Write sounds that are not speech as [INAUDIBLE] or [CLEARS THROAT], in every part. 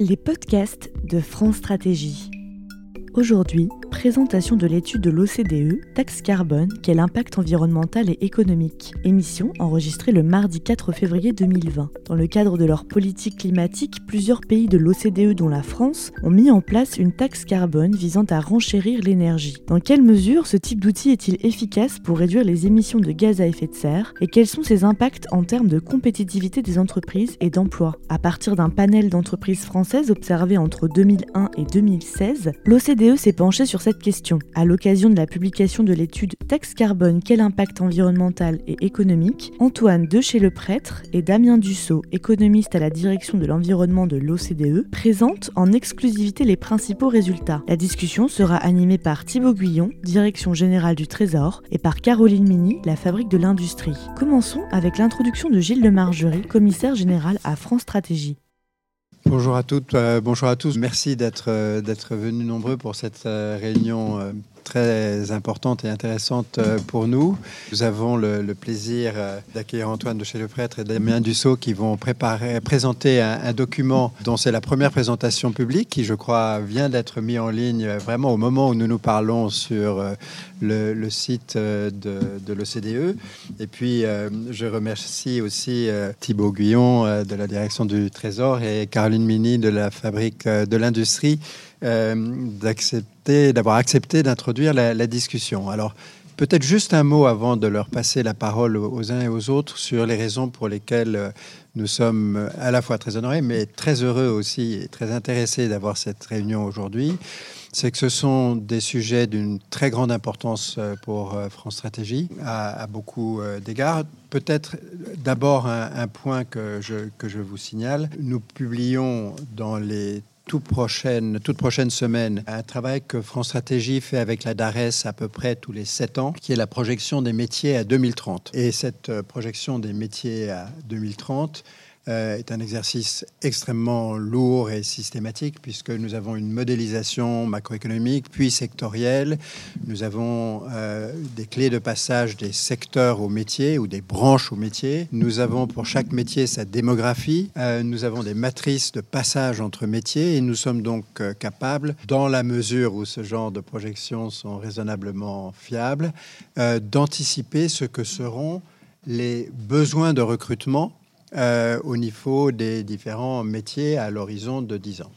Les podcasts de France Stratégie. Aujourd'hui, présentation de l'étude de l'OCDE, taxe carbone, quel impact environnemental et économique. Émission enregistrée le mardi 4 février 2020. Dans le cadre de leur politique climatique, plusieurs pays de l'OCDE, dont la France, ont mis en place une taxe carbone visant à renchérir l'énergie. Dans quelle mesure ce type d'outil est-il efficace pour réduire les émissions de gaz à effet de serre et quels sont ses impacts en termes de compétitivité des entreprises et d'emploi? À partir d'un panel d'entreprises françaises observé entre 2001 et 2016, l'OCDE s'est penché sur cette question. À l'occasion de la publication de l'étude Taxe carbone, quel impact environnemental et économique, Antoine De chez le Prêtre et Damien Dussault, économiste à la direction de l'environnement de l'OCDE, présentent en exclusivité les principaux résultats. La discussion sera animée par Thibaut Guillon, direction générale du Trésor, et par Caroline Mini, la fabrique de l'industrie. Commençons avec l'introduction de Gilles de Margerie, commissaire général à France Stratégie. Bonjour à toutes, euh, bonjour à tous. Merci d'être euh, venus nombreux pour cette euh, réunion très importante et intéressante euh, pour nous. Nous avons le, plaisir euh, d'accueillir Antoine de chez le prêtre et Damien Dussault qui vont préparer, présenter un, document dont c'est la première présentation publique qui, je crois, vient d'être mis en ligne euh, vraiment au moment où nous nous parlons sur le, site de, de l'OCDE. Et puis, je remercie aussi Thibaut Guyon de la direction du Trésor et Caroline Mini de la Fabrique de l'Industrie d'accepter d'avoir accepté d'introduire la, discussion. Alors, peut-être juste un mot avant de leur passer la parole aux uns et aux autres sur les raisons pour lesquelles euh, nous sommes à la fois très honorés, mais très heureux aussi et très intéressés d'avoir cette réunion aujourd'hui. C'est que ce sont des sujets d'une très grande importance euh, pour euh, France Stratégie à, beaucoup d'égards. Peut-être d'abord un, point que que je vous signale. Nous publions dans les toute prochaine, toute prochaine semaine un travail que France Stratégie fait avec la DARES à peu près tous les sept ans, qui est la projection des métiers à 2030. Et cette euh, projection des métiers à 2030, euh, est un exercice extrêmement lourd et systématique puisque nous avons une modélisation macroéconomique puis sectorielle. Nous avons euh, des clés de passage des secteurs au métier ou des branches au métier. Nous avons pour chaque métier sa démographie. Euh, nous avons des matrices de passage entre métiers et nous sommes donc capables, dans la mesure où ce genre de projections sont raisonnablement fiables, d'anticiper ce que seront les besoins de recrutement euh, au niveau des différents métiers à l'horizon de 10 ans.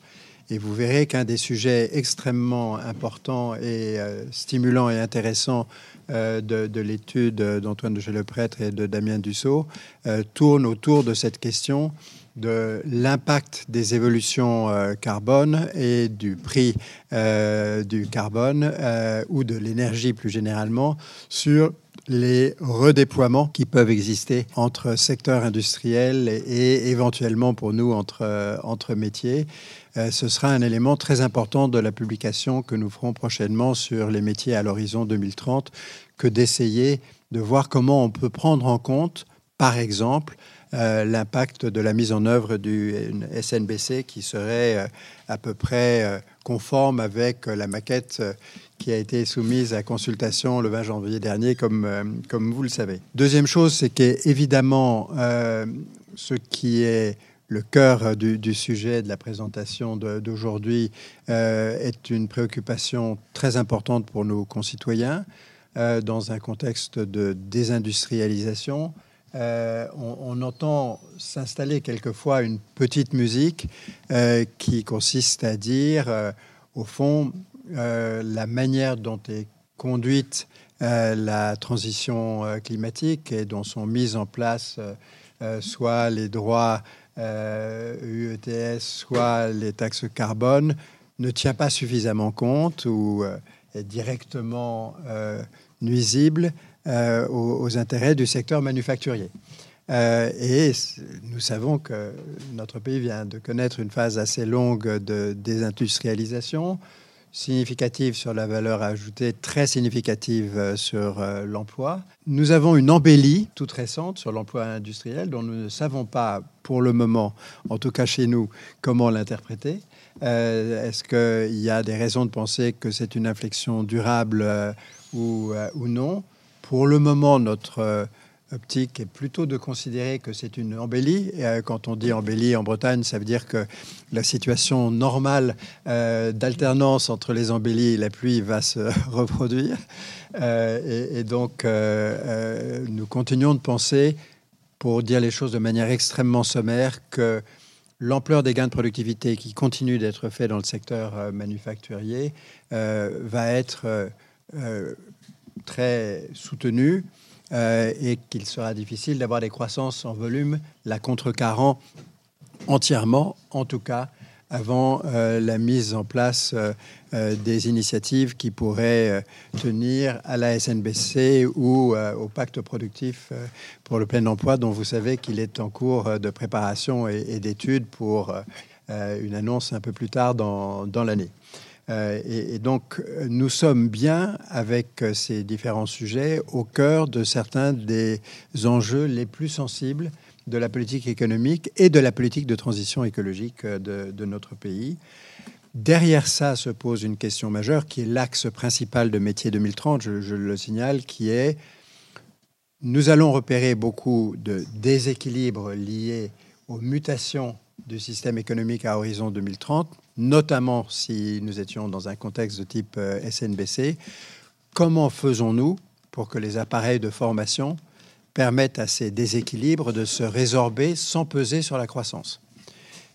Et vous verrez qu'un des sujets extrêmement importants et euh, stimulants et intéressants euh, de, l'étude d'Antoine de Prêtre et de Damien Dussault tourne autour de cette question de l'impact des évolutions carbone et du prix du carbone ou de l'énergie plus généralement sur les redéploiements qui peuvent exister entre secteurs industriels et, éventuellement pour nous entre, euh, entre métiers. Euh, ce sera un élément très important de la publication que nous ferons prochainement sur les métiers à l'horizon 2030 que d'essayer de voir comment on peut prendre en compte, par exemple, euh, l'impact de la mise en œuvre du SNBC qui serait à peu près conforme avec la maquette qui a été soumise à consultation le 20 janvier dernier, comme, euh, comme vous le savez. Deuxième chose, c'est qu'évidemment, euh, ce qui est le cœur du, sujet de la présentation d'aujourd'hui euh, est une préoccupation très importante pour nos concitoyens dans un contexte de désindustrialisation. on, on, entend s'installer quelquefois une petite musique qui consiste à dire, au fond, euh, la manière dont est conduite euh, la transition euh, climatique et dont sont mises en place soit les droits UETS, soit les taxes carbone, ne tient pas suffisamment compte ou est directement nuisible aux, intérêts du secteur manufacturier. et nous savons que notre pays vient de connaître une phase assez longue de désindustrialisation significative sur la valeur ajoutée, très significative euh, sur euh, l'emploi. Nous avons une embellie toute récente sur l'emploi industriel dont nous ne savons pas pour le moment, en tout cas chez nous, comment l'interpréter. Euh, est-ce qu'il y a des raisons de penser que c'est une inflexion durable ou, ou, non? Pour le moment, notre optique est plutôt de considérer que c'est une embellie. Et, quand on dit embellie en Bretagne, ça veut dire que la situation normale d'alternance entre les embellies et la pluie va se [LAUGHS] reproduire. Et, et, donc, nous continuons de penser, pour dire les choses de manière extrêmement sommaire, que l'ampleur des gains de productivité qui continuent d'être faits dans le secteur euh, manufacturier euh, va être euh, très soutenue et qu'il sera difficile d'avoir des croissances en volume la contrecarrant entièrement, en tout cas avant euh, la mise en place euh, euh, des initiatives qui pourraient tenir à la SNBC ou au pacte productif pour le plein emploi, dont vous savez qu'il est en cours de préparation et, d'étude pour une annonce un peu plus tard dans l'année. Et, et, donc, nous sommes bien avec ces différents sujets au cœur de certains des enjeux les plus sensibles de la politique économique et de la politique de transition écologique euh, de, notre pays. Derrière ça se pose une question majeure qui est l'axe principal de Métier 2030, je, le signale, qui est nous allons repérer beaucoup de déséquilibres liés aux mutations du système économique à horizon 2030, notamment si nous étions dans un contexte de type euh, SNBC. Comment faisons-nous pour que les appareils de formation permettent à ces déséquilibres de se résorber sans peser sur la croissance?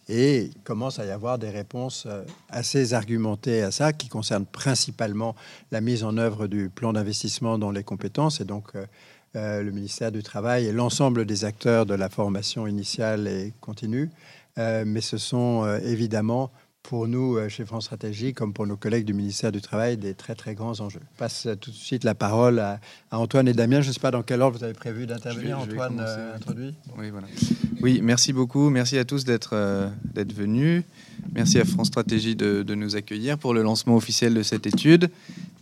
Et il commence à y avoir des réponses euh, assez argumentées à ça, qui concernent principalement la mise en œuvre du plan d'investissement dans les compétences. Et donc, euh, le ministère du Travail et l'ensemble des acteurs de la formation initiale et continue. mais ce sont évidemment pour nous, euh, chez France Stratégie, comme pour nos collègues du ministère du Travail, des très très grands enjeux. Je passe tout de suite la parole à, Antoine et Damien. Je ne sais pas dans quel ordre vous avez prévu d'intervenir. Antoine, euh, introduit. Oui, voilà. Oui, merci beaucoup. Merci à tous d'être euh, d'être venus. Merci à France Stratégie de, nous accueillir pour le lancement officiel de cette étude.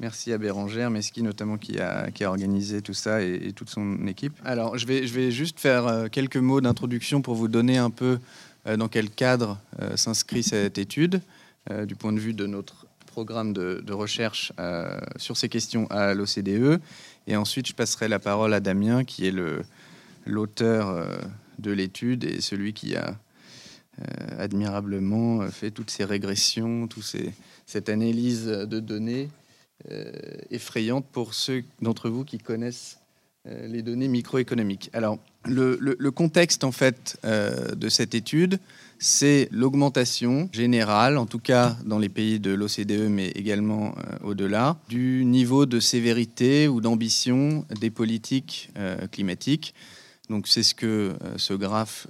Merci à Bérangère Meski notamment qui a, qui a organisé tout ça et, et, toute son équipe. Alors, je vais, je vais juste faire quelques mots d'introduction pour vous donner un peu euh, dans quel cadre euh, s'inscrit cette étude euh, du point de vue de notre programme de, recherche sur ces questions à l'OCDE. Et ensuite, je passerai la parole à Damien, qui est l'auteur de l'étude et celui qui a admirablement fait toutes ces régressions, toute cette analyse de données effrayante pour ceux d'entre vous qui connaissent les données microéconomiques. Alors, le, contexte en fait euh, de cette étude, c'est l'augmentation générale, en tout cas dans les pays de l'OCDE, mais également euh, au-delà, du niveau de sévérité ou d'ambition des politiques euh, climatiques. Donc c'est ce que ce graphe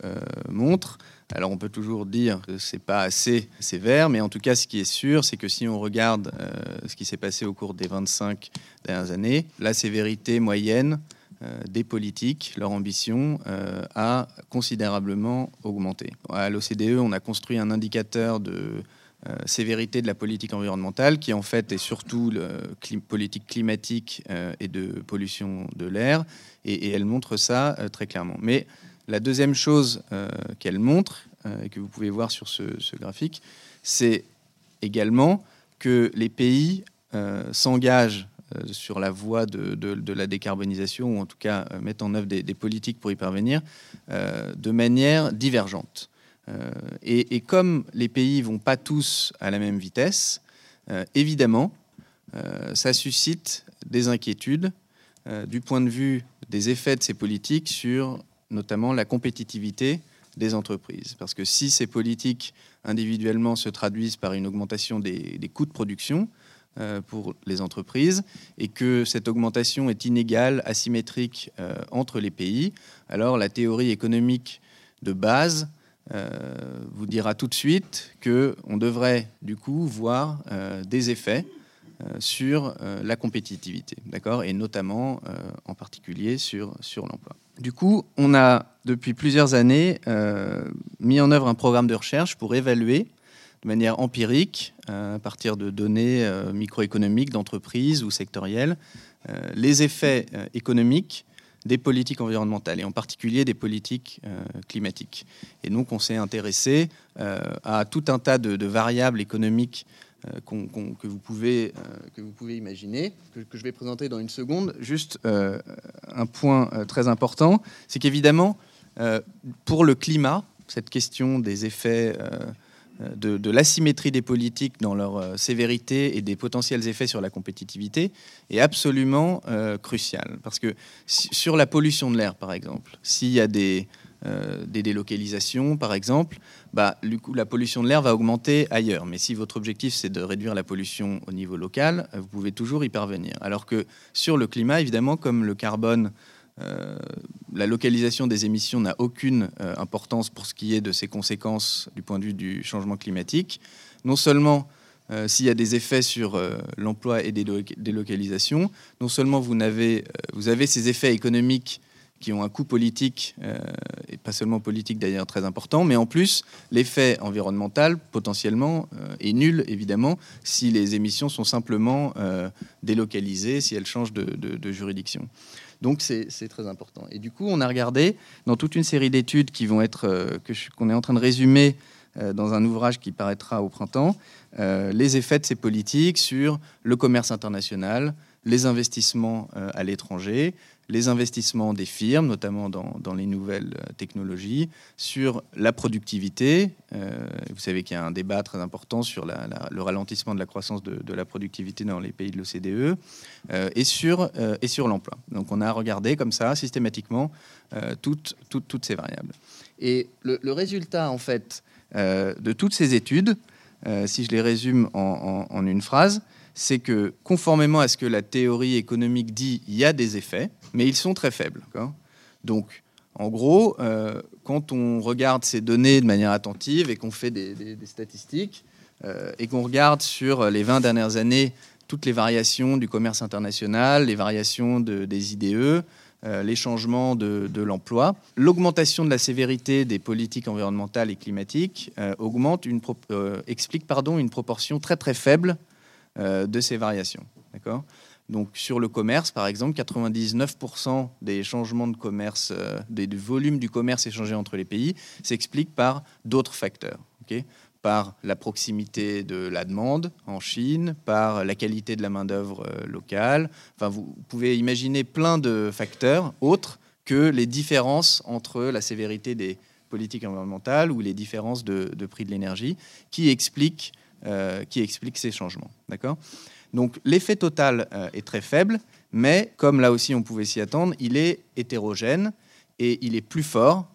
montre. Alors on peut toujours dire que c'est pas assez sévère, mais en tout cas ce qui est sûr, c'est que si on regarde ce qui s'est passé au cours des 25 dernières années, la sévérité moyenne euh, des politiques, leur ambition euh, a considérablement augmenté. À l'OCDE, on a construit un indicateur de euh, sévérité de la politique environnementale, qui en fait est surtout politique climatique et de pollution de l'air, et, elle montre ça très clairement. Mais la deuxième chose qu'elle montre, et que vous pouvez voir sur ce, graphique, c'est également que les pays s'engagent euh, sur la voie de, la décarbonisation, ou en tout cas euh, mettre en œuvre des, politiques pour y parvenir, euh, de manière divergente. Et, comme les pays vont pas tous à la même vitesse, évidemment, ça suscite des inquiétudes du point de vue des effets de ces politiques sur notamment la compétitivité des entreprises. Parce que si ces politiques individuellement se traduisent par une augmentation des coûts de production, euh, pour les entreprises et que cette augmentation est inégale, asymétrique euh, entre les pays, alors la théorie économique de base euh, vous dira tout de suite qu'on devrait du coup voir des effets sur la compétitivité, d'accord, et notamment en particulier sur, sur l'emploi. Du coup, on a depuis plusieurs années mis en œuvre un programme de recherche pour évaluer de manière empirique, euh, à partir de données euh, microéconomiques d'entreprises ou sectorielles, euh, les effets économiques des politiques environnementales et en particulier des politiques climatiques. Et donc on s'est intéressé à tout un tas de, variables économiques que, vous pouvez, que vous pouvez imaginer, que, je vais présenter dans une seconde. Juste un point très important, c'est qu'évidemment, pour le climat, cette question des effets de, l'asymétrie des politiques dans leur sévérité et des potentiels effets sur la compétitivité est absolument cruciale. Parce que sur la pollution de l'air, par exemple, s'il y a des, euh, des délocalisations, par exemple, bah, du coup, la pollution de l'air va augmenter ailleurs. Mais si votre objectif, c'est de réduire la pollution au niveau local, euh, vous pouvez toujours y parvenir. Alors que sur le climat, évidemment, comme le carbone, euh, la localisation des émissions n'a aucune importance pour ce qui est de ses conséquences du point de vue du changement climatique. Non seulement s'il y a des effets sur l'emploi et des délocalisations, non seulement vous avez, ces effets économiques qui ont un coût politique, euh, et pas seulement politique d'ailleurs très important, mais en plus, l'effet environnemental potentiellement euh, est nul, évidemment, si les émissions sont simplement euh, délocalisées, si elles changent de, juridiction. Donc c'est très important. Et du coup, on a regardé dans toute une série d'études être qu'on est en train de résumer dans un ouvrage qui paraîtra au printemps, les effets de ces politiques sur le commerce international, les investissements à l'étranger, les investissements des firmes, notamment dans, les nouvelles euh, technologies, sur la productivité. Euh, vous savez qu'il y a un débat très important sur le ralentissement de la croissance de, la productivité dans les pays de l'OCDE euh, et sur, l'emploi. Donc on a regardé comme ça systématiquement toutes, ces variables. Et le, résultat, en fait, de toutes ces études, si je les résume en une phrase, c'est que conformément à ce que la théorie économique dit, il y a des effets, mais ils sont très faibles. Donc, en gros, euh, quand on regarde ces données de manière attentive et qu'on fait des, statistiques, euh, et qu'on regarde sur les 20 dernières années toutes les variations du commerce international, les variations des IDE, euh, les changements de, l'emploi, l'augmentation de la sévérité des politiques environnementales et climatiques augmente une, explique pardon, une proportion très très faible de ces variations. D'accord? Donc sur le commerce, par exemple, 99% des changements de commerce, euh, des, du volume du commerce échangé entre les pays, s'explique par d'autres facteurs. par la proximité de la demande en Chine, par la qualité de la main-d'œuvre euh, locale. Enfin, vous pouvez imaginer plein de facteurs autres que les différences entre la sévérité des politiques environnementales ou les différences de prix de l'énergie qui expliquent euh, qui explique ces changements. D'accord? Donc l'effet total euh, est très faible, mais comme là aussi on pouvait s'y attendre, il est hétérogène et il est plus fort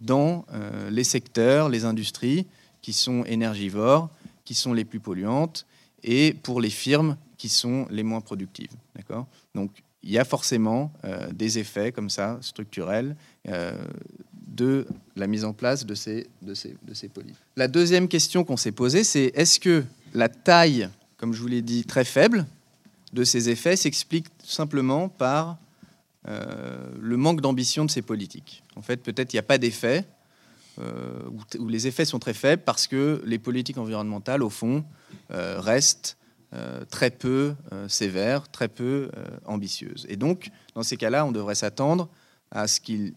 dans euh, les secteurs, les industries qui sont énergivores, qui sont les plus polluantes, et pour les firmes qui sont les moins productives. D'accord? Donc il y a forcément des effets comme ça, structurels, de la mise en place de ces, de. La deuxième question qu'on s'est posée, c'est est-ce que la taille, comme je vous l'ai dit, très faible de ces effets s'explique simplement par euh, le manque d'ambition de ces politiques? En fait, peut-être il n'y a pas d'effet, euh, ou, les effets sont très faibles parce que les politiques environnementales, au fond, euh, restent très peu sévères, très peu ambitieuses. Et donc, dans ces cas-là, on devrait s'attendre à ce qu'il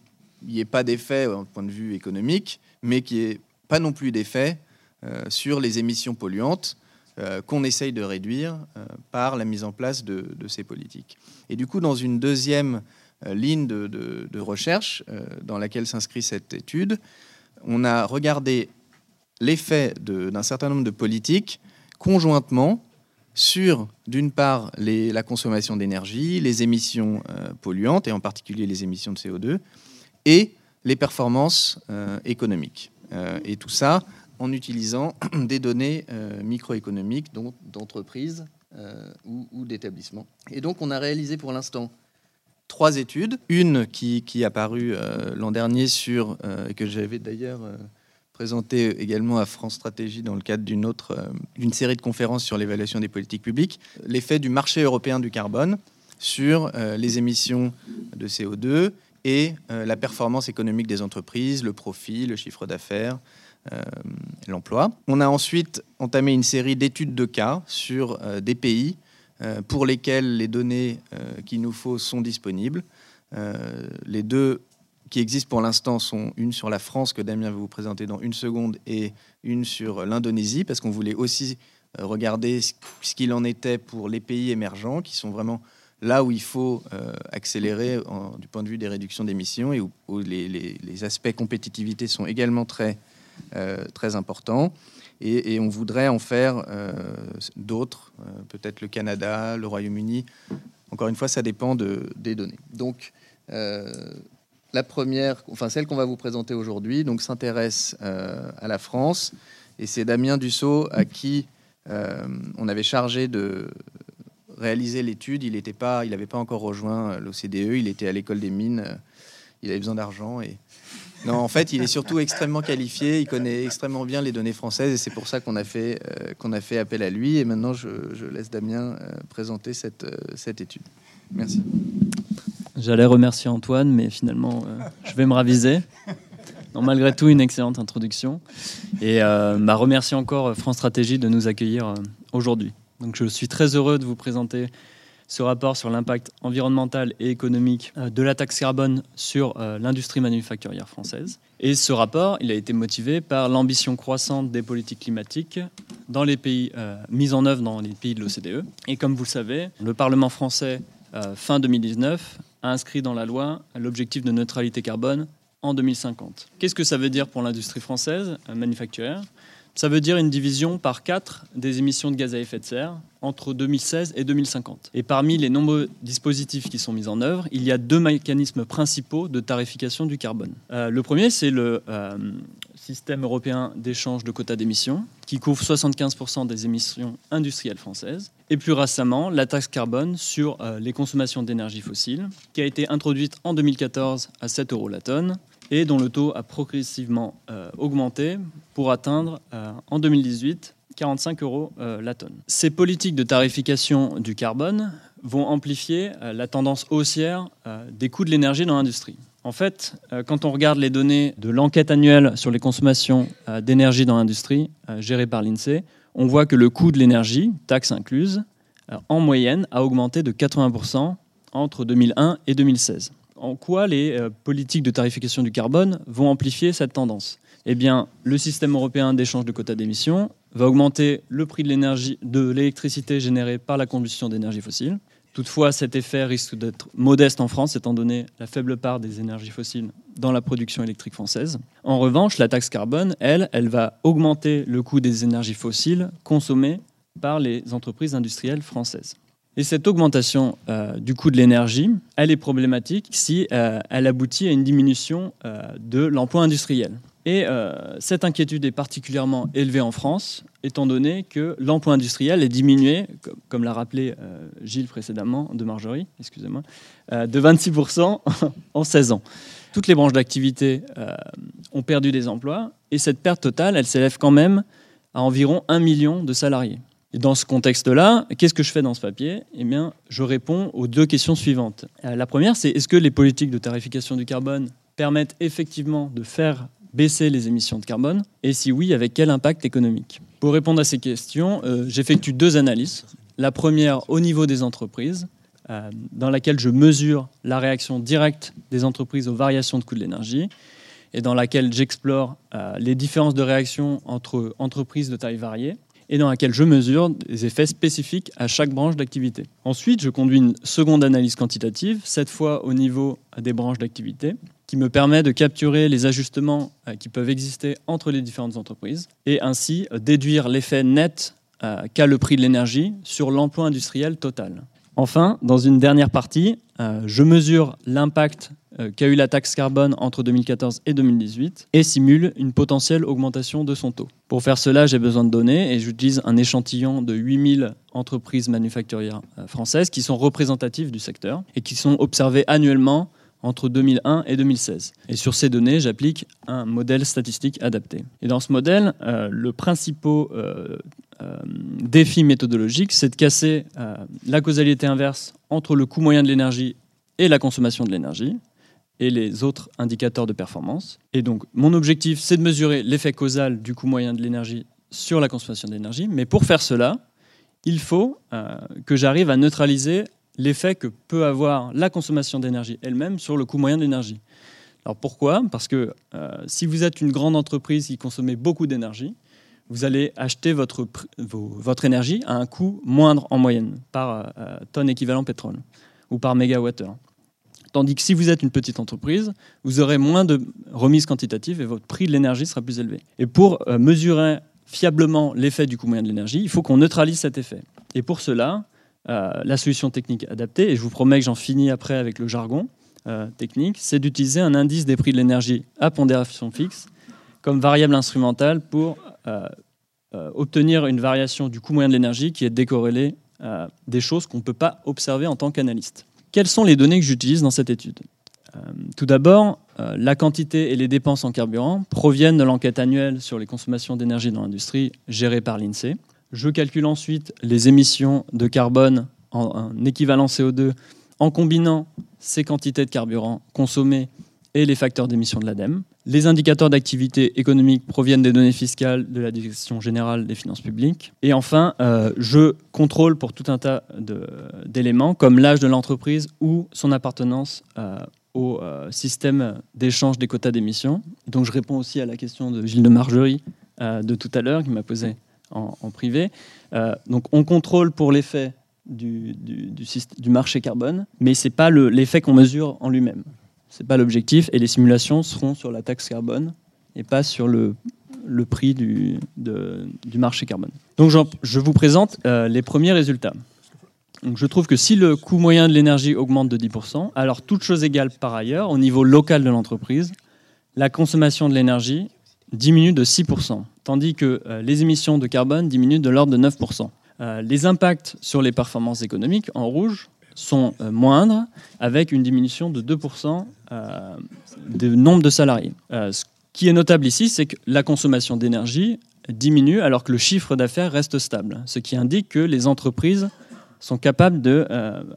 n'y ait pas d'effet au point de vue économique, mais qu'il n'y ait pas non plus d'effet euh, sur les émissions polluantes euh, qu'on essaye de réduire euh, par la mise en place de, ces politiques. Et du coup, dans une deuxième ligne de, recherche dans laquelle s'inscrit cette étude, on a regardé l'effet d'un certain nombre de politiques conjointement sur, d'une part, la consommation d'énergie, les émissions polluantes, et en particulier les émissions de CO2, et les performances euh, économiques. Euh, et tout ça en utilisant [CLEARS THROAT] des données euh, microéconomiques d'entreprises ou, d'établissements. Et donc on a réalisé pour l'instant trois études. Une qui, qui est apparue l'an dernier sur, et que j'avais d'ailleurs présenté également à France Stratégie dans le cadre d'une autre, d'une série de conférences sur l'évaluation des politiques publiques, l'effet du marché européen du carbone sur les émissions de CO2 et euh, la performance économique des entreprises, le profit, le chiffre d'affaires, euh, l'emploi. On a ensuite entamé une série d'études de cas sur euh, des pays pour lesquels les données qu'il nous faut sont disponibles. les deux qui existent pour l'instant sont une sur la France que Damien va vous présenter dans une seconde et une sur l'Indonésie parce qu'on voulait aussi regarder ce qu'il en était pour les pays émergents qui sont vraiment là où il faut accélérer du point de vue des réductions d'émissions et où, les, aspects compétitivité sont également très, très importants. Et, on voudrait en faire d'autres, peut-être le Canada, le Royaume-Uni. Encore une fois, ça dépend de, des données. Donc, la première, enfin celle qu'on va vous présenter aujourd'hui, donc s'intéresse euh, à la France, et c'est Damien Dussault à qui euh, on avait chargé de réaliser l'étude. Il n'était pas, n'avait pas encore rejoint l'OCDE, il était à l'école des mines, il avait besoin d'argent et non, en fait, il est surtout extrêmement qualifié, il connaît extrêmement bien les données françaises et c'est pour ça qu'on a, fait, euh, qu'on a fait appel à lui. Et maintenant, je, laisse Damien présenter cette, cette étude. Merci. J'allais remercier Antoine, mais finalement, euh, je vais me raviser. malgré tout, une excellente introduction. Et euh, bah, encore euh, France Stratégie de nous accueillir aujourd'hui. Je suis très heureux de vous présenter ce rapport sur l'impact environnemental et économique de la taxe carbone sur l'industrie manufacturière française. Et ce rapport, a été motivé par l'ambition croissante des politiques climatiques dans les pays mis en œuvre dans les pays de l'OCDE. Et comme vous le savez, le Parlement français fin 2019 a inscrit dans la loi l'objectif de neutralité carbone en 2050. Qu'est-ce que ça veut dire pour l'industrie française euh, manufacturière? Ça veut dire une division par quatre des émissions de gaz à effet de serre entre 2016 et 2050. Et parmi les nombreux dispositifs qui sont mis en œuvre, il y a deux mécanismes principaux de tarification du carbone. Euh, le premier, c'est le euh, système européen d'échange de quotas d'émissions, qui couvre 75% des émissions industrielles françaises. Et plus récemment, la taxe carbone sur euh, les consommations d'énergie fossile, qui a été introduite en 2014 à 7 euros la tonne et dont le taux a progressivement augmenté pour atteindre en 2018 45 euros euh, la tonne. Ces politiques de tarification du carbone vont amplifier euh, la tendance haussière euh, des coûts de l'énergie dans l'industrie. En fait, quand on regarde les données de l'enquête annuelle sur les consommations d'énergie dans l'industrie, gérée par l'INSEE, on voit que le coût de l'énergie, taxe incluse, en moyenne, a augmenté de 80% entre 2001 et 2016. En quoi les politiques de tarification du carbone vont amplifier cette tendance eh bien, le système européen d'échange de quotas d'émissions va augmenter le prix de l'électricité générée par la combustion d'énergie fossile. Toutefois, cet effet risque d'être modeste en France, étant donné la faible part des énergies fossiles dans la production électrique française. En revanche, la taxe carbone, elle, elle va augmenter le coût des énergies fossiles consommées par les entreprises industrielles françaises. Et cette augmentation euh, du coût de l'énergie, elle est problématique si euh, elle aboutit à une diminution euh, de l'emploi industriel. Et cette inquiétude est particulièrement élevée en France, étant donné que l'emploi industriel est diminué, comme, l'a rappelé Gilles précédemment, de Marjorie, excusez-moi, de 26% [LAUGHS] en 16 ans. Toutes les branches d'activité ont perdu des emplois, et cette perte totale, elle s'élève quand même à environ 1 million de salariés. Et dans ce contexte-là, qu'est-ce que je fais dans ce papier? Eh bien, je réponds aux deux questions suivantes. La première, c'est est-ce que les politiques de tarification du carbone permettent effectivement de faire baisser les émissions de carbone? Et si oui, avec quel impact économique? Pour répondre à ces questions, euh, j'effectue deux analyses. La première au niveau des entreprises, euh, dans laquelle je mesure la réaction directe des entreprises aux variations de coûts de l'énergie et dans laquelle j'explore euh, les différences de réaction entre entreprises de taille variée et dans laquelle je mesure des effets spécifiques à chaque branche d'activité. Ensuite, je conduis une seconde analyse quantitative, cette fois au niveau des branches d'activité, qui me permet de capturer les ajustements euh, qui peuvent exister entre les différentes entreprises et ainsi euh, déduire l'effet net euh, qu'a le prix de l'énergie sur l'emploi industriel total. Enfin, dans une dernière partie, je mesure l'impact qu'a eu la taxe carbone entre 2014 et 2018 et simule une potentielle augmentation de son taux. Pour faire cela, j'ai besoin de données et j'utilise un échantillon de 8000 entreprises manufacturières françaises qui sont représentatives du secteur et qui sont observées annuellement entre 2001 et 2016. Et sur ces données, j'applique un modèle statistique adapté. Et dans ce modèle, euh, le principal euh, euh, défi méthodologique, c'est de casser la causalité inverse entre le coût moyen de l'énergie et la consommation de l'énergie et les autres indicateurs de performance. Et donc, mon objectif, c'est de mesurer l'effet causal du coût moyen de l'énergie sur la consommation d'énergie. Mais pour faire cela, il faut que j'arrive à neutraliser l'effet que peut avoir la consommation d'énergie elle-même sur le coût moyen de l'énergie. Alors pourquoi? Parce que euh, si vous êtes une grande entreprise qui consomme beaucoup d'énergie, vous allez acheter votre, énergie à un coût moindre en moyenne par euh, tonne équivalent pétrole. ou par mégawattheure. Tandis que si vous êtes une petite entreprise, vous aurez moins de remises quantitatives et votre prix de l'énergie sera plus élevé. Et pour euh, mesurer fiablement l'effet du coût moyen de l'énergie, il faut qu'on neutralise cet effet. Et pour cela, euh, la solution technique adaptée, et je vous promets que j'en finis après avec le jargon euh, technique, c'est d'utiliser un indice des prix de l'énergie à pondération fixe comme variable instrumentale pour obtenir une variation du coût moyen de l'énergie qui est décorrélée des choses qu'on ne peut pas observer en tant qu'analyste. Quelles sont les données que j'utilise dans cette étude? Euh, Tout d'abord, euh, la quantité et les dépenses en carburant proviennent de l'enquête annuelle sur les consommations d'énergie dans l'industrie gérée par l'INSEE. Je calcule ensuite les émissions de carbone en, équivalent CO2 en combinant ces quantités de carburant consommées et les facteurs d'émission de l'ADEME. Les indicateurs d'activité économique proviennent des données fiscales de la Direction générale des finances publiques. Et enfin, euh, je contrôle pour tout un tas d'éléments, comme l'âge de l'entreprise ou son appartenance euh, au euh, système d'échange des quotas d'émissions. Donc je réponds aussi à la question de Gilles de Margerie de tout à l'heure, qui m'a posé en, privé. donc on contrôle pour l'effet du, marché carbone, mais ce n'est pas l'effet qu'on mesure en lui-même. Ce n'est pas l'objectif. Et les simulations seront sur la taxe carbone et pas sur le, prix du, marché carbone. Donc je vous présente euh, les premiers résultats. Je trouve que si le coût moyen de l'énergie augmente de 10%, alors toute chose égale par ailleurs, au niveau local de l'entreprise, la consommation de l'énergie diminue de 6%, tandis que euh, les émissions de carbone diminuent de l'ordre de 9%. Euh, les impacts sur les performances économiques, en rouge, sont euh, moindres, avec une diminution de 2% euh, du nombre de salariés. Ce qui est notable ici, c'est que la consommation d'énergie diminue alors que le chiffre d'affaires reste stable, ce qui indique que les entreprises sont capables de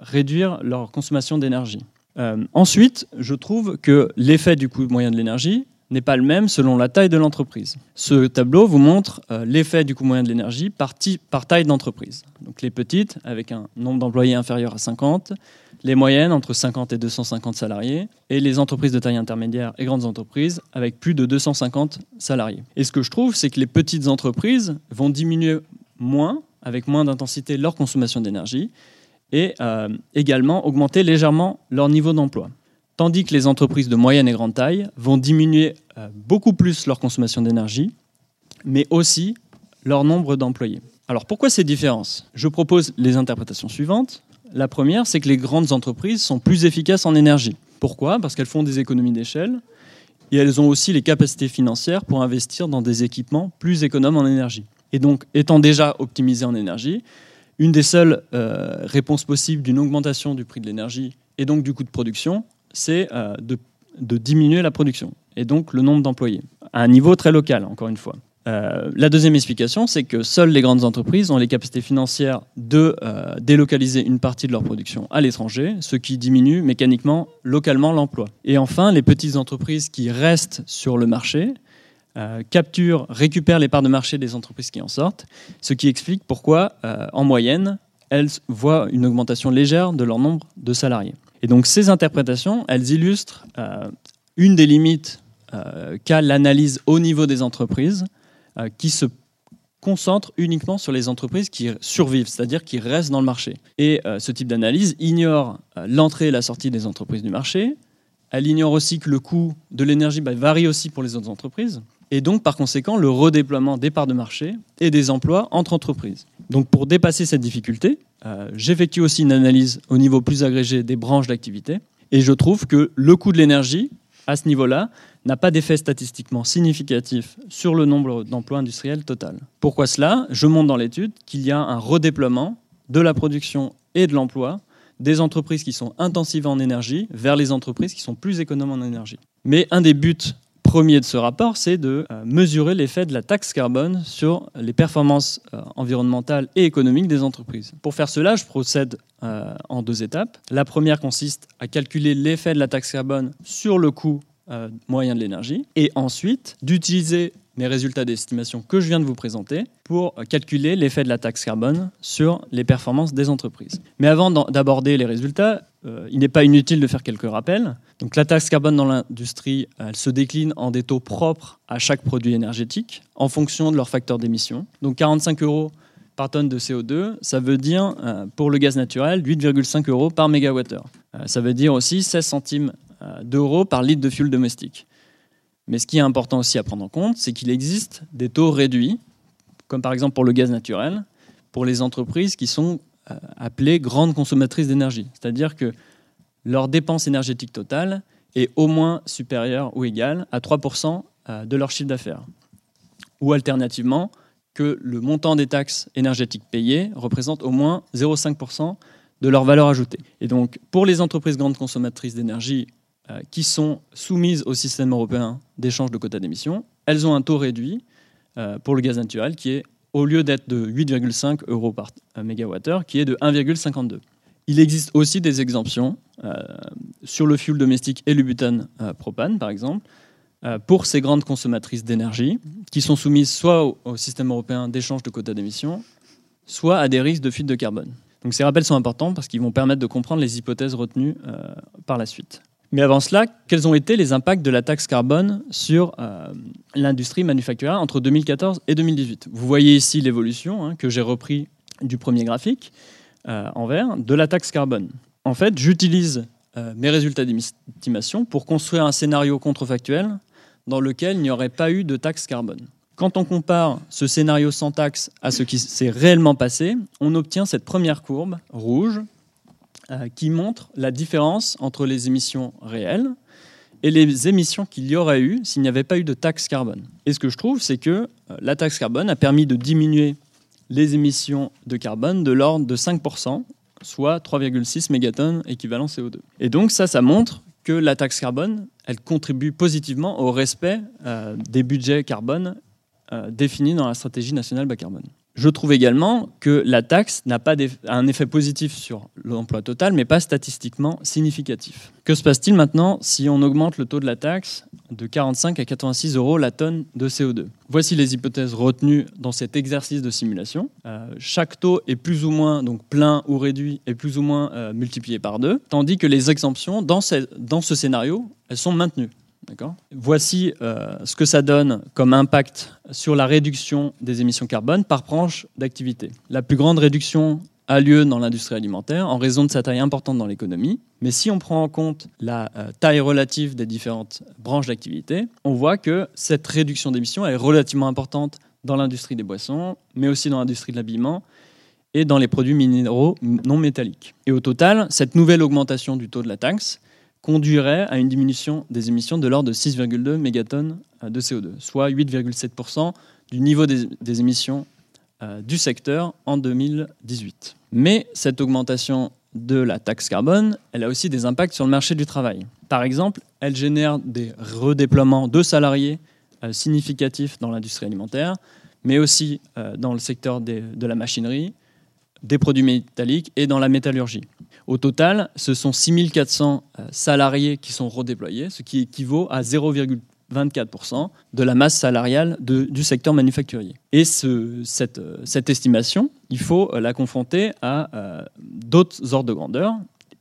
réduire leur consommation d'énergie. ensuite, je trouve que l'effet du coût moyen de l'énergie n'est pas le même selon la taille de l'entreprise. Ce tableau vous montre euh, l'effet du coût moyen de l'énergie par, taille d'entreprise. Donc les petites, avec un nombre d'employés inférieur à 50, les moyennes, entre 50 et 250 salariés, et les entreprises de taille intermédiaire et grandes entreprises, avec plus de 250 salariés. Et ce que je trouve, c'est que les petites entreprises vont diminuer moins, avec moins d'intensité, leur consommation d'énergie, et euh, également augmenter légèrement leur niveau d'emploi tandis que les entreprises de moyenne et grande taille vont diminuer euh, beaucoup plus leur consommation d'énergie, mais aussi leur nombre d'employés. Alors pourquoi ces différences? Je propose les interprétations suivantes. La première, c'est que les grandes entreprises sont plus efficaces en énergie. Pourquoi? Parce qu'elles font des économies d'échelle et elles ont aussi les capacités financières pour investir dans des équipements plus économes en énergie. Et donc, étant déjà optimisées en énergie, une des seules euh, réponses possibles d'une augmentation du prix de l'énergie et donc du coût de production, c'est euh, de, diminuer la production et donc le nombre d'employés à un niveau très local, encore une fois. Euh, la deuxième explication, c'est que seules les grandes entreprises ont les capacités financières de euh, délocaliser une partie de leur production à l'étranger, ce qui diminue mécaniquement localement l'emploi. Et enfin, les petites entreprises qui restent sur le marché capturent, récupèrent les parts de marché des entreprises qui en sortent, ce qui explique pourquoi, en moyenne, elles voient une augmentation légère de leur nombre de salariés. Et donc ces interprétations, elles illustrent euh, une des limites euh, qu'a l'analyse au niveau des entreprises, euh, qui se concentre uniquement sur les entreprises qui survivent, c'est-à-dire qui restent dans le marché. Et ce type d'analyse ignore l'entrée et la sortie des entreprises du marché. Elle ignore aussi que le coût de l'énergie bah, varie aussi pour les autres entreprises. Et donc, par conséquent, le redéploiement des parts de marché et des emplois entre entreprises. Donc, pour dépasser cette difficulté, euh, j'effectue aussi une analyse au niveau plus agrégé des branches d'activité et je trouve que le coût de l'énergie, à ce niveau-là, n'a pas d'effet statistiquement significatif sur le nombre d'emplois industriels total. Pourquoi cela? Je montre dans l'étude qu'il y a un redéploiement de la production et de l'emploi des entreprises qui sont intensives en énergie vers les entreprises qui sont plus économes en énergie. Mais un des buts premier de ce rapport, c'est de euh, mesurer l'effet de la taxe carbone sur les performances euh, environnementales et économiques des entreprises. Pour faire cela, je procède euh, en deux étapes. La première consiste à calculer l'effet de la taxe carbone sur le coût moyen de l'énergie et ensuite d'utiliser mes résultats d'estimation que je viens de vous présenter pour calculer l'effet de la taxe carbone sur les performances des entreprises. Mais avant d'aborder les résultats, euh, il n'est pas inutile de faire quelques rappels. Donc la taxe carbone dans l'industrie, se décline en des taux propres à chaque produit énergétique en fonction de leur facteur d'émission. Donc 45 euros par tonne de CO2, ça veut dire pour le gaz naturel 8,5 euros par mégawattheure. ça veut dire aussi 16 centimes d'euros par litre de fuel domestique. Mais ce qui est important aussi à prendre en compte, c'est qu'il existe des taux réduits, comme par exemple pour le gaz naturel, pour les entreprises qui sont euh, appelées grandes consommatrices d'énergie. C'est-à-dire que leur dépense énergétique totale est au moins supérieure ou égale à 3% euh, de leur chiffre d'affaires. Ou alternativement, que le montant des taxes énergétiques payées représente au moins 0,5% de leur valeur ajoutée. Et donc, pour les entreprises grandes consommatrices d'énergie euh, qui sont soumises au système européen d'échange de quotas d'émissions, elles ont un taux réduit euh, pour le gaz naturel qui est, au lieu d'être de 8,5 euros par euh, mégawattheure, qui est de 1,52. Il existe aussi des exemptions sur le fuel domestique et le butane propane, par exemple, pour ces grandes consommatrices d'énergie, qui sont soumises soit au, système européen d'échange de quotas d'émissions, soit à des risques de fuite de carbone. Donc ces rappels sont importants parce qu'ils vont permettre de comprendre les hypothèses retenues par la suite. Mais avant cela, quels ont été les impacts de la taxe carbone sur euh, l'industrie manufacturière entre 2014 et 2018 Vous voyez ici l'évolution hein, que j'ai repris du premier graphique euh, en vert de la taxe carbone. En fait, j'utilise euh, mes résultats d'estimation pour construire un scénario contrefactuel dans lequel il n'y aurait pas eu de taxe carbone. Quand on compare ce scénario sans taxe à ce qui s'est réellement passé, on obtient cette première courbe rouge euh, qui montre la différence entre les émissions réelles et les émissions qu'il y aurait eu s'il n'y avait pas eu de taxe carbone. Et ce que je trouve, c'est que euh, la taxe carbone a permis de diminuer les émissions de carbone de l'ordre de 5%, soit 3,6 mégatonnes équivalent CO2. Et donc ça, ça montre que la taxe carbone, elle contribue positivement au respect euh, des budgets carbone définis dans la stratégie nationale bas carbone. Je trouve également que la taxe n'a pas un effet positif sur l'emploi total, mais pas statistiquement significatif. Que se passe-t-il maintenant si on augmente le taux de la taxe de 45 à 86 euros la tonne de CO2 Voici les hypothèses retenues dans cet exercice de simulation. Euh, chaque taux est plus ou moins donc plein ou réduit est plus ou moins euh, multiplié par deux, tandis que les exemptions dans dans ce scénario elles sont maintenues. Voici euh, ce que ça donne comme impact sur la réduction des émissions carbone par branche d'activité. La plus grande réduction a lieu dans l'industrie alimentaire en raison de sa taille importante dans l'économie. Mais si on prend en compte la euh, taille relative des différentes branches d'activité, on voit que cette réduction d'émissions est relativement importante dans l'industrie des boissons, mais aussi dans l'industrie de l'habillement et dans les produits minéraux non métalliques. Et au total, cette nouvelle augmentation du taux de la taxe conduirait à une diminution des émissions de l'ordre de 6,2 mégatonnes euh, de CO2, soit 8,7% du niveau des, émissions euh, du secteur en 2018. Mais cette augmentation de la taxe carbone, elle a aussi des impacts sur le marché du travail. Par exemple, elle génère des redéploiements de salariés euh, significatifs dans l'industrie alimentaire, mais aussi dans le secteur de la machinerie, des produits métalliques et dans la métallurgie. Au total, ce sont 6400 euh, salariés qui sont redéployés, ce qui équivaut à 0,24% de la masse salariale du secteur manufacturier. Et euh, cette, estimation, il faut euh, la confronter à d'autres ordres de grandeur.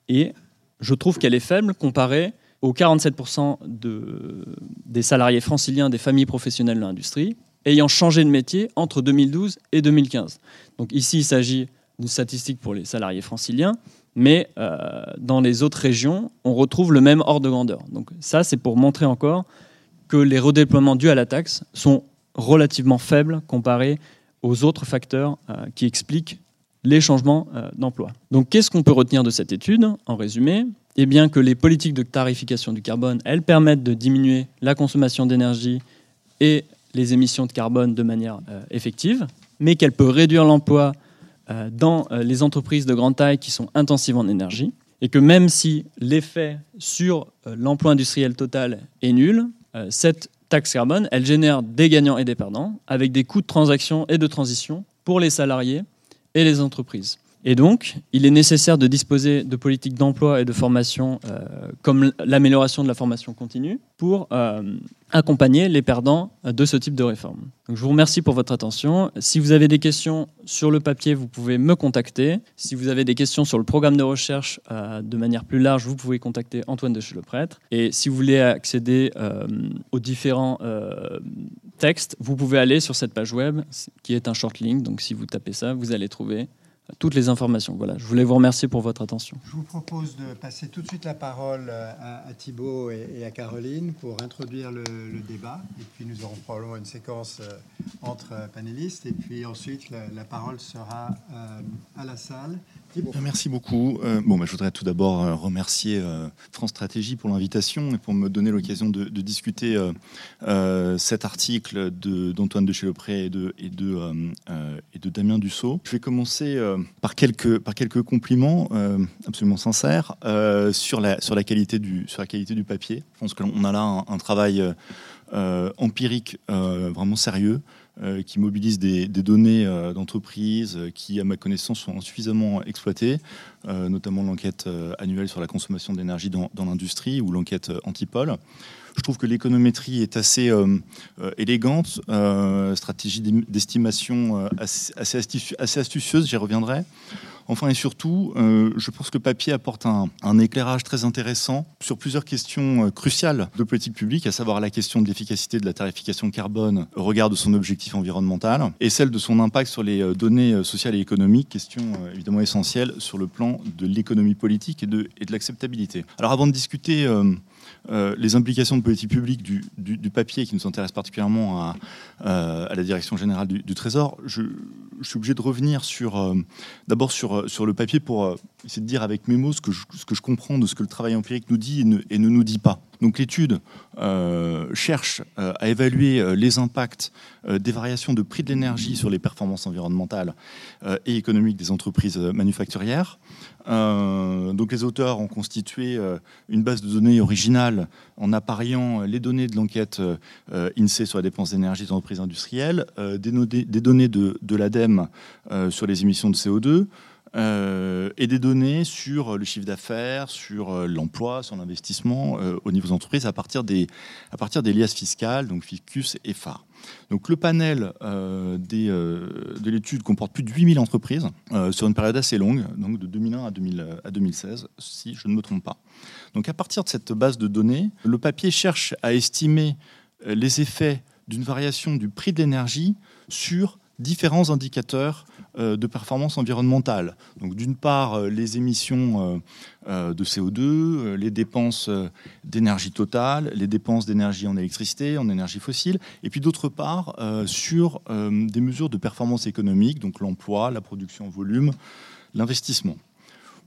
Et je trouve qu'elle est faible comparée aux 47% des salariés franciliens des familles professionnelles de l'industrie ayant changé de métier entre 2012 et 2015. Donc ici, il s'agit d'une statistique pour les salariés franciliens, mais euh, dans les autres régions, on retrouve le même ordre de grandeur. Donc ça, c'est pour montrer encore que les redéploiements dus à la taxe sont relativement faibles comparés aux autres facteurs euh, qui expliquent les changements euh, d'emploi. Donc qu'est-ce qu'on peut retenir de cette étude En résumé, eh bien que les politiques de tarification du carbone, elles permettent de diminuer la consommation d'énergie et les émissions de carbone de manière effective, mais qu'elles peuvent réduire l'emploi dans euh, les entreprises de grande taille qui sont intensives en énergie, et que même si l'effet sur euh, l'emploi industriel total est nul, cette taxe carbone, elle génère des gagnants et des perdants, avec des coûts de transaction et de transition pour les salariés et les entreprises. Et donc, il est nécessaire de disposer de politiques d'emploi et de formation comme l'amélioration de la formation continue pour accompagner les perdants de ce type de réforme. je vous remercie pour votre attention. Si vous avez des questions sur le papier, vous pouvez me contacter. Si vous avez des questions sur le programme de recherche euh, de manière plus large, vous pouvez contacter Antoine de chez le prêtre. Et si vous voulez accéder euh, aux différents euh, texte, vous pouvez aller sur cette page web qui est un short link. Donc si vous tapez ça, vous allez trouver toutes les informations. Voilà, je voulais vous remercier pour votre attention. Je vous propose de passer tout de suite la parole à, à Thibault et, à Caroline pour introduire le, débat. Et puis nous aurons probablement une séquence euh, entre panélistes. Et puis ensuite, la, parole sera euh, à la salle. Merci beaucoup. Euh, bon, bah, je voudrais tout d'abord remercier France Stratégie pour l'invitation et pour me donner l'occasion de, discuter cet article d'Antoine de, de et de, de, Damien Dussault. Je vais commencer par, quelques, compliments absolument sincères sur, la, sur, la qualité du, sur la qualité du papier. Je pense qu'on a là un, travail empirique vraiment sérieux. Euh, qui mobilise des, données euh, d'entreprise qui, à ma connaissance, sont insuffisamment exploitées, euh, notamment l'enquête annuelle sur la consommation d'énergie dans, l'industrie ou l'enquête Antipol. Je trouve que l'économétrie est assez élégante, stratégie d'estimation assez, astucieuse, j'y reviendrai. Enfin et surtout, euh, je pense que papier apporte un, éclairage très intéressant sur plusieurs questions euh, cruciales de politique publique, à savoir la question de l'efficacité de la tarification carbone au regard de son objectif environnemental et celle de son impact sur les euh, données sociales et économiques, question évidemment essentielle sur le plan de l'économie politique et de l'acceptabilité. Alors avant de discuter les implications de politique publique du, papier qui nous intéresse particulièrement à, à la direction générale du, Trésor, je, suis obligé de revenir sur, euh, d'abord sur, euh, le papier pour euh, essayer de dire avec mes mots ce que, je, comprends de ce que le travail empirique nous dit et ne nous dit pas. L'étude cherche à évaluer les impacts des variations de prix de l'énergie sur les performances environnementales et économiques des entreprises manufacturières. donc les auteurs ont constitué une base de données originale en appariant les données de l'enquête INSEE sur la dépense d'énergie des entreprises industrielles, des, données de, de l'ADEME euh, sur les émissions de CO2 euh, et des données sur le chiffre d'affaires, sur euh, l'emploi, sur l'investissement au niveau des entreprises à partir des, à partir des liasses fiscales, donc FICUS et phare. Donc le panel des, de l'étude comporte plus de 8000 entreprises sur une période assez longue, donc de 2001 à, 2000, à 2016, si je ne me trompe pas. Donc à partir de cette base de données, le papier cherche à estimer les effets d'une variation du prix de l'énergie sur différents indicateurs euh, de performance environnementale. Donc d'une part euh, les émissions euh, de CO2, les dépenses d'énergie totale, les dépenses d'énergie en électricité, en énergie fossile, et puis d'autre part sur des mesures de performance économique, donc l'emploi, la production en volume, l'investissement.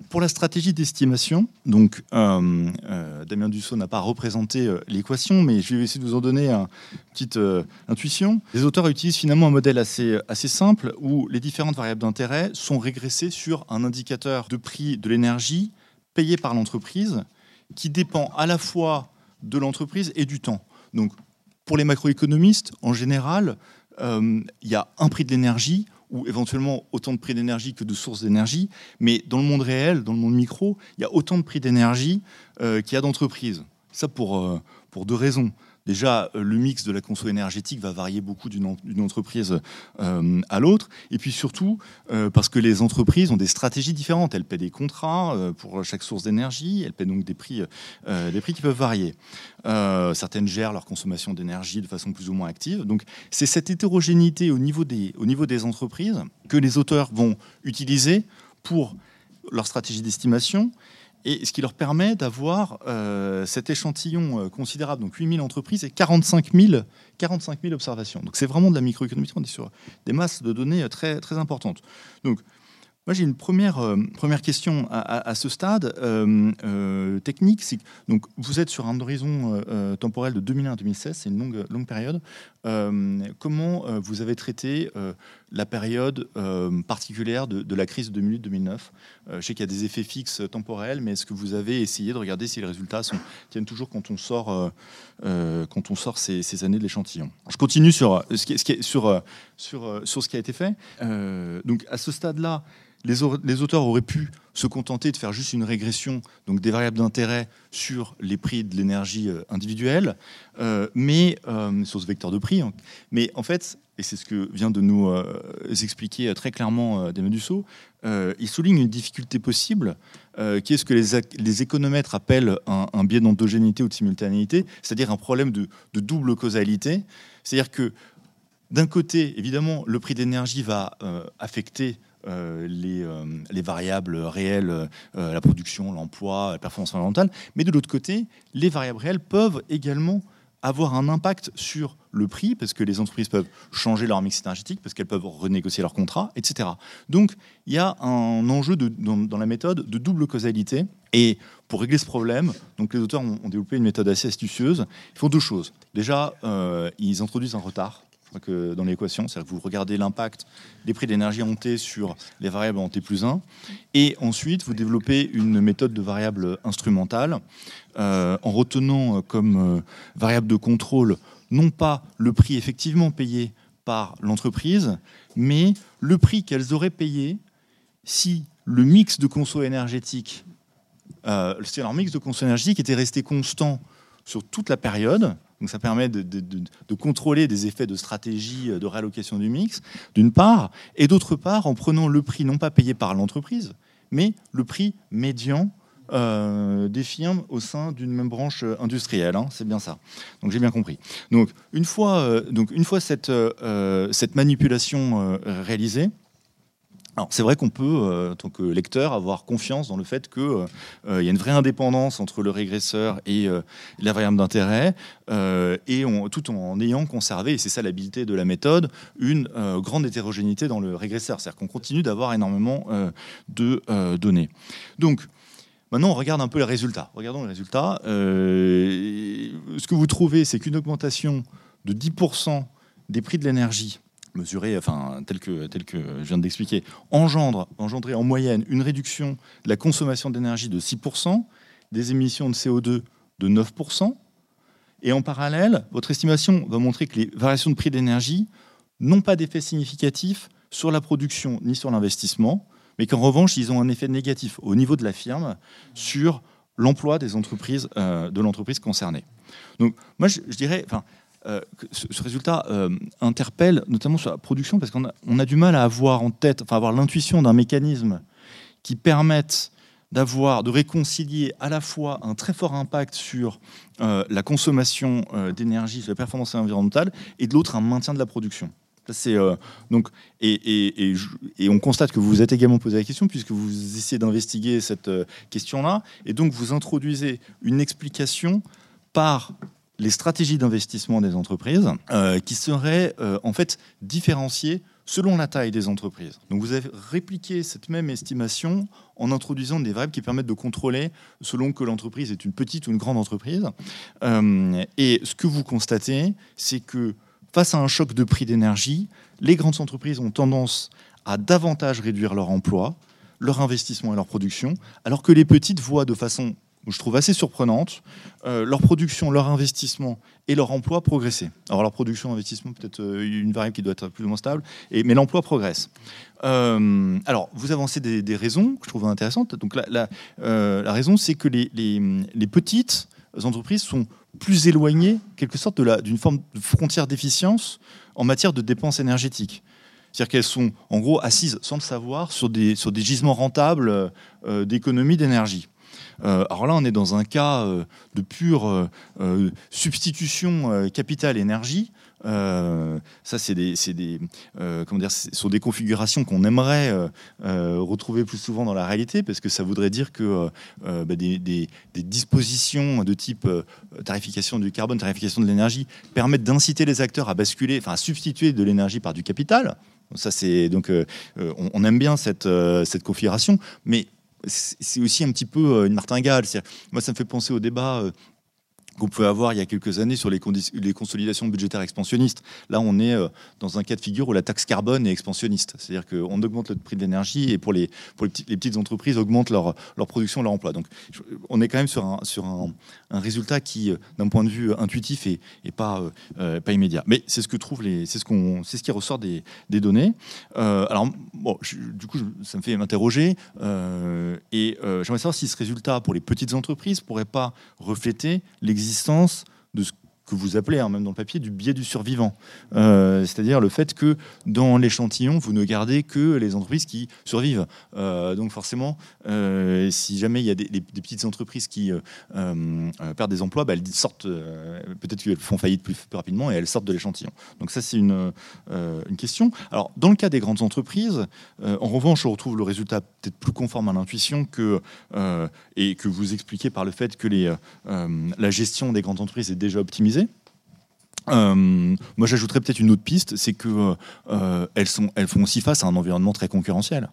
Pour la stratégie d'estimation, donc euh, euh, Damien Dussault n'a pas représenté euh, l'équation, mais je vais essayer de vous en donner une petite intuition. Les auteurs utilisent finalement un modèle assez, assez simple où les différentes variables d'intérêt sont régressées sur un indicateur de prix de l'énergie payé par l'entreprise qui dépend à la fois de l'entreprise et du temps. Donc pour les macroéconomistes, en général, il y a un prix de l'énergie ou éventuellement autant de prix d'énergie que de sources d'énergie, mais dans le monde réel, dans le monde micro, il y a autant de prix d'énergie euh, qu'il y a d'entreprises. Ça pour, euh, pour deux raisons. Déjà, euh, le mix de la conso énergétique va varier beaucoup d'une entreprise euh, à l'autre. Et puis surtout, euh, parce que les entreprises ont des stratégies différentes. Elles paient des contrats pour chaque source d'énergie. Elles paient donc des prix, qui peuvent varier. certaines gèrent leur consommation d'énergie de façon plus ou moins active. Donc, c'est cette hétérogénéité au niveau des entreprises que les auteurs vont utiliser pour leur stratégie d'estimation et ce qui leur permet d'avoir euh, cet échantillon euh, considérable, donc 8000 entreprises et 45 000, 45 000 observations. Donc c'est vraiment de la microéconomie, on est sur des masses de données euh, très, très importantes. Donc moi, j'ai une première, première question à, ce stade technique. Donc, vous êtes sur un horizon temporel de 2001 à 2016, c'est une longue, longue période. comment vous avez traité la période euh, particulière de, la crise de 2008-2009. Euh, je sais qu'il y a des effets fixes temporels, mais est-ce que vous avez essayé de regarder si les résultats tiennent toujours quand on sort, euh, quand on sort ces, années de l'échantillon? Je continue sur ce qui, sur, sur, ce qui a été fait. donc à ce stade-là, les, auteurs auraient pu se contenter de faire juste une régression, donc des variables d'intérêt sur les prix de l'énergie euh, individuelle, euh, mais euh, sur ce vecteur de prix. Hein. Mais en fait, et c'est ce que vient de nous expliquer très clairement Damien Dussault, il souligne une difficulté possible, qui est ce que les, économètres appellent un, biais d'endogénité ou de simultanéité, c'est-à-dire un problème de, double causalité. C'est-à-dire que d'un côté, évidemment, le prix d'énergie va affecter euh, euh, les, variables réelles, euh, la production, l'emploi, la performance environnementale, mais de l'autre côté, les variables réelles peuvent également avoir un impact sur le prix, parce que les entreprises peuvent changer leur mix énergétique, parce qu'elles peuvent renégocier leurs contrats, etc. Donc, il y a un enjeu dans, la méthode de double causalité. Et pour régler ce problème, donc les auteurs ont, développé une méthode assez astucieuse. Ils font deux choses. Déjà, ils introduisent un retard que dans l'équation, c'est-à-dire que vous regardez l'impact des prix d'énergie en T sur les variables en T plus 1, et ensuite vous développez une méthode de variable instrumentale euh, en retenant comme euh, variable de contrôle non pas le prix effectivement payé par l'entreprise, mais le prix qu'elles auraient payé si le mix de conso énergétique, euh, leur mix de conso énergétique était resté constant sur toute la période, donc ça permet de, contrôler des effets de stratégie euh, de réallocation du mix, d'une part, et d'autre part en prenant le prix non pas payé par l'entreprise, mais le prix médian euh, des firmes au sein d'une même branche euh, industrielle. Hein, c'est bien ça. Donc j'ai bien compris. Donc une fois, cette manipulation réalisée, alors c'est vrai qu'on peut, euh, en tant que lecteur, avoir confiance dans le fait qu'il euh, euh, y a une vraie indépendance entre le régresseur et la variable d'intérêt, et tout en ayant conservé, et c'est ça l'habileté de la méthode, une grande hétérogénéité dans le régresseur. C'est-à-dire qu'on continue d'avoir énormément de données. Donc, Maintenant, on regarde un peu les résultats. Regardons les résultats. ce que vous trouvez, c'est qu'une augmentation de 10% des prix de l'énergie mesuré, enfin, tel que, que je viens d'expliquer, engendre, engendrer en moyenne une réduction de la consommation d'énergie de 6%, des émissions de CO2 de 9%, et en parallèle, votre estimation va montrer que les variations de prix d'énergie n'ont pas d'effet significatif sur la production ni sur l'investissement, mais qu'en revanche, ils ont un effet négatif au niveau de la firme sur l'emploi des entreprises, euh, de l'entreprise concernée. Donc, moi, je, dirais, euh, ce, résultat euh, interpelle notamment sur la production parce qu'on a, du mal à avoir en tête, enfin avoir l'intuition d'un mécanisme qui permette d'avoir, de réconcilier à la fois un très fort impact sur euh, la consommation d'énergie, sur la performance environnementale, et de l'autre un maintien de la production. C'est donc et, on constate que vous vous êtes également posé la question puisque vous essayez d'investiguer cette question-là et donc vous introduisez une explication par les stratégies d'investissement des entreprises euh, qui seraient euh, en fait différenciées selon la taille des entreprises. Donc vous avez répliqué cette même estimation en introduisant des variables qui permettent de contrôler selon que l'entreprise est une petite ou une grande entreprise. Euh, et ce que vous constatez, c'est que face à un choc de prix d'énergie, les grandes entreprises ont tendance à davantage réduire leur emploi, leur investissement et leur production, alors que les petites voient de façon je trouve assez surprenante, euh, leur production, leur investissement et leur emploi progresser. Alors leur production, investissement, peut-être euh, une variable qui doit être plus ou moins stable, mais l'emploi progresse. Euh, alors, vous avancez des, raisons que je trouve intéressantes. Donc la, raison, c'est que les, petites entreprises sont plus éloignées, quelque sorte, d'une forme de frontière d'efficience en matière de dépenses énergétiques. C'est-à-dire qu'elles sont en gros assises sans le savoir sur des gisements rentables d'économie d'énergie. Euh, alors là, on est dans un cas euh, de pure euh, substitution capital-énergie. ça, c'est des, des comment dire, sont des configurations qu'on aimerait retrouver plus souvent dans la réalité, parce que ça voudrait dire que bah, des, dispositions de type tarification du carbone, tarification de l'énergie, permettent d'inciter les acteurs à basculer, enfin à substituer de l'énergie par du capital. Ça, c'est donc, on, on, aime bien cette, cette configuration, mais c'est aussi un petit peu euh, une martingale. Moi, ça me fait penser au débat euh, qu'on pouvait avoir il y a quelques années sur les, les, consolidations budgétaires expansionnistes. Là, on est dans un cas de figure où la taxe carbone est expansionniste. C'est-à-dire qu'on augmente le prix de l'énergie et pour les, pour les, petites, entreprises, augmente leur, leur production, leur emploi. Donc, on est quand même sur un, sur un, un résultat qui, d'un point de vue intuitif, est, pas, pas immédiat. Mais c'est ce ce qu'on, ce qui ressort des, des données. alors, bon, du coup, ça me fait m'interroger. et j'aimerais savoir si ce résultat pour les petites entreprises pourrait pas refléter l'existence de ce que vous appelez, hein, même dans le papier, du biais du survivant. Euh, c'est-à-dire le fait que dans l'échantillon, vous ne gardez que les entreprises qui survivent. Euh, donc forcément, euh, si jamais il y a des, petites entreprises qui perdent des emplois, bah, elles sortent, peut-être qu'elles font faillite plus, rapidement et elles sortent de l'échantillon. Donc ça, c'est une, question. Alors, dans le cas des grandes entreprises, en revanche, on retrouve le résultat peut-être plus conforme à l'intuition que, et que vous expliquez par le fait que la gestion des grandes entreprises est déjà optimisée euh, moi, j'ajouterais peut-être une autre piste, c'est qu'elles euh, elles font aussi face à un environnement très concurrentiel.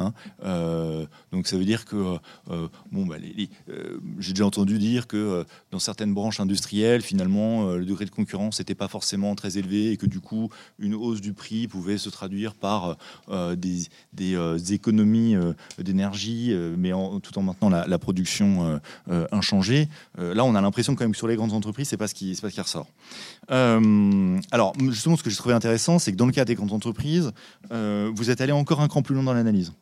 Hein. Euh, donc ça veut dire que, euh, bon, bah, euh, j'ai déjà entendu dire que dans certaines branches industrielles, finalement, le degré de concurrence n'était pas forcément très élevé et que du coup, une hausse du prix pouvait se traduire par des, économies d'énergie, mais tout en maintenant la, production inchangée. là, on a l'impression quand même que sur les grandes entreprises, c'est pas ce qui, pas ce qui ressort. alors, justement, ce que j'ai trouvé intéressant, c'est que dans le cas des grandes entreprises, vous êtes allé encore un cran plus loin dans l'analyse.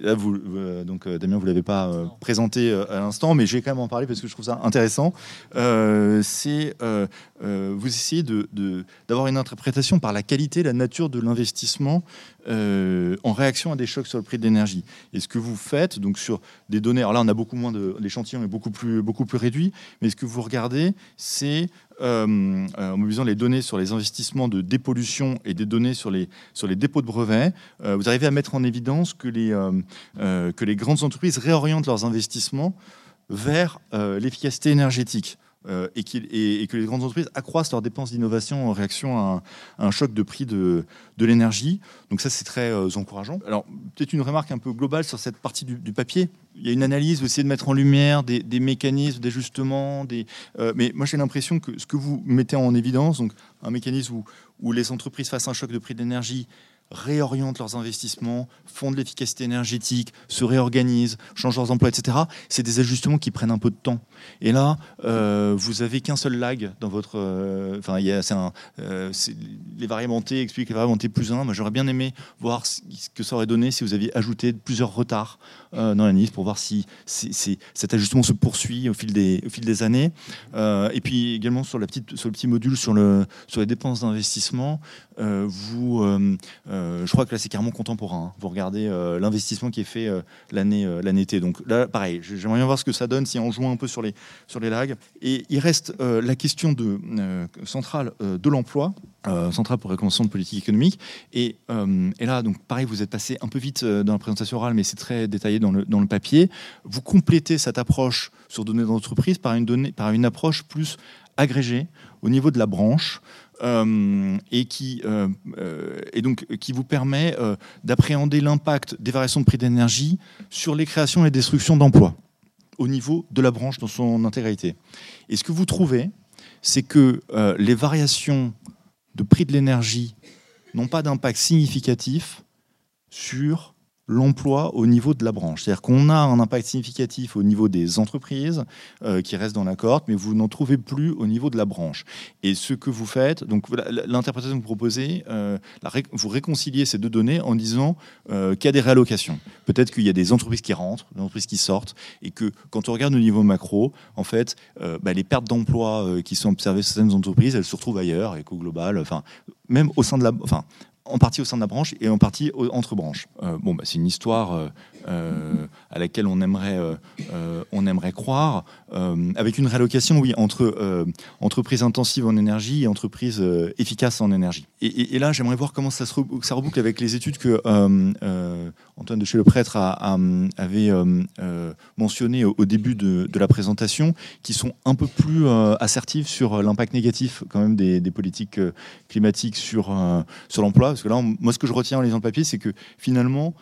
Là, vous, euh, donc euh, Damien, vous l'avez pas euh, présenté à l'instant, mais je vais quand même en parler parce que je trouve ça intéressant. c'est vous essayez de, d'avoir une interprétation par la qualité, la nature de l'investissement en réaction à des chocs sur le prix de l'énergie. Et ce que vous faites, donc sur des données, alors là, on a beaucoup moins de, l'échantillon est beaucoup plus beaucoup plus réduit, mais ce que vous regardez, c'est euh, euh, en mobilisant les données sur les investissements de dépollution et des données sur les, sur les dépôts de brevets, euh, vous arrivez à mettre en évidence que les, que les grandes entreprises réorientent leurs investissements vers l'efficacité énergétique. Euh, et, que les grandes entreprises accroissent leurs dépenses d'innovation en réaction à un, choc de prix de, l'énergie. Donc ça, c'est très euh, encourageant. Alors, peut-être une remarque un peu globale sur cette partie du, papier. Il y a une analyse, vous essayez de mettre en lumière des, mécanismes d'ajustement. Euh, mais moi, j'ai l'impression que ce que vous mettez en évidence, donc un mécanisme où, les entreprises à un choc de prix d'énergie réorientent leurs investissements, font de l'efficacité énergétique, se réorganisent, changent leurs emplois, etc. C'est des ajustements qui prennent un peu de temps. Et là, euh, vous avez qu'un seul lag dans votre. Euh, enfin, y a, un, euh, les variables T expliquent les variables T plus 1. Moi, j'aurais bien aimé voir ce que ça aurait donné si vous aviez ajouté plusieurs retards dans l'analyse pour voir si, cet ajustement se poursuit au fil des, au fil des années. et puis également sur, la petite, sur le petit module sur, le, sur les dépenses d'investissement, vous euh, je crois que là, c'est carrément contemporain. Hein. Vous regardez euh, l'investissement qui est fait euh, l'année l'année été. Donc là, pareil, j'aimerais bien voir ce que ça donne si on joue un peu sur les, sur les lags. Et il reste la question centrale de l'emploi. centrale pour la Convention de politique économique. Et, là, donc pareil, vous êtes passé un peu vite dans la présentation orale, mais c'est très détaillé dans le, dans le papier. Vous complétez cette approche sur données d'entreprise par par une approche plus agrégée au niveau de la branche. Euh, et, qui, euh, euh, et donc, qui vous permet d'appréhender l'impact des variations de prix d'énergie sur les créations et les destructions d'emplois au niveau de la branche dans son intégralité. Et ce que vous trouvez, c'est que les variations de prix de l'énergie n'ont pas d'impact significatif sur l'emploi au niveau de la branche. C'est-à-dire qu'on a un impact significatif au niveau des entreprises euh, qui restent dans la cohorte, mais vous n'en trouvez plus au niveau de la branche. Et ce que vous faites, donc l'interprétation que vous proposez, euh, vous réconciliez ces deux données en disant euh, qu'il y a des réallocations. Peut-être qu'il y a des entreprises qui rentrent, des entreprises qui sortent, et que quand on regarde au niveau macro, en fait, bah, les pertes d'emploi qui sont observées sur certaines entreprises, elles se retrouvent ailleurs, et qu'au global, enfin, même au sein de la, enfin, en partie au sein de la branche et en partie entre branches. Euh, bon, bah, c'est une histoire euh, à laquelle on aimerait, on aimerait croire, avec une réallocation, oui, entre entreprises intensives en énergie et entreprises efficaces en énergie. Et, là, j'aimerais voir comment ça, se ça reboucle avec les études que Antoine de chez le prêtre avait mentionnées au, début de, la présentation, qui sont un peu plus assertives sur l'impact négatif quand même des, des politiques climatiques sur, sur l'emploi Parce que là, moi, ce que je retiens en lisant le papier, c'est que finalement,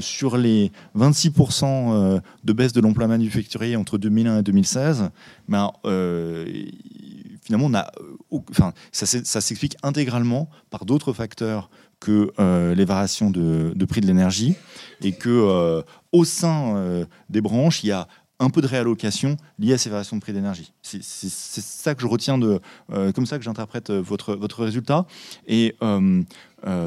sur les 26% de baisse de l'emploi manufacturier entre 2001 et 2016, ben, finalement, enfin, ça, ça s'explique intégralement par d'autres facteurs que les variations de, de prix de l'énergie et que au sein des branches, il y a un peu de réallocation liée à ces variations de prix d'énergie. C'est ça que je retiens de, euh, comme ça que j'interprète euh, votre, votre résultat. Et euh,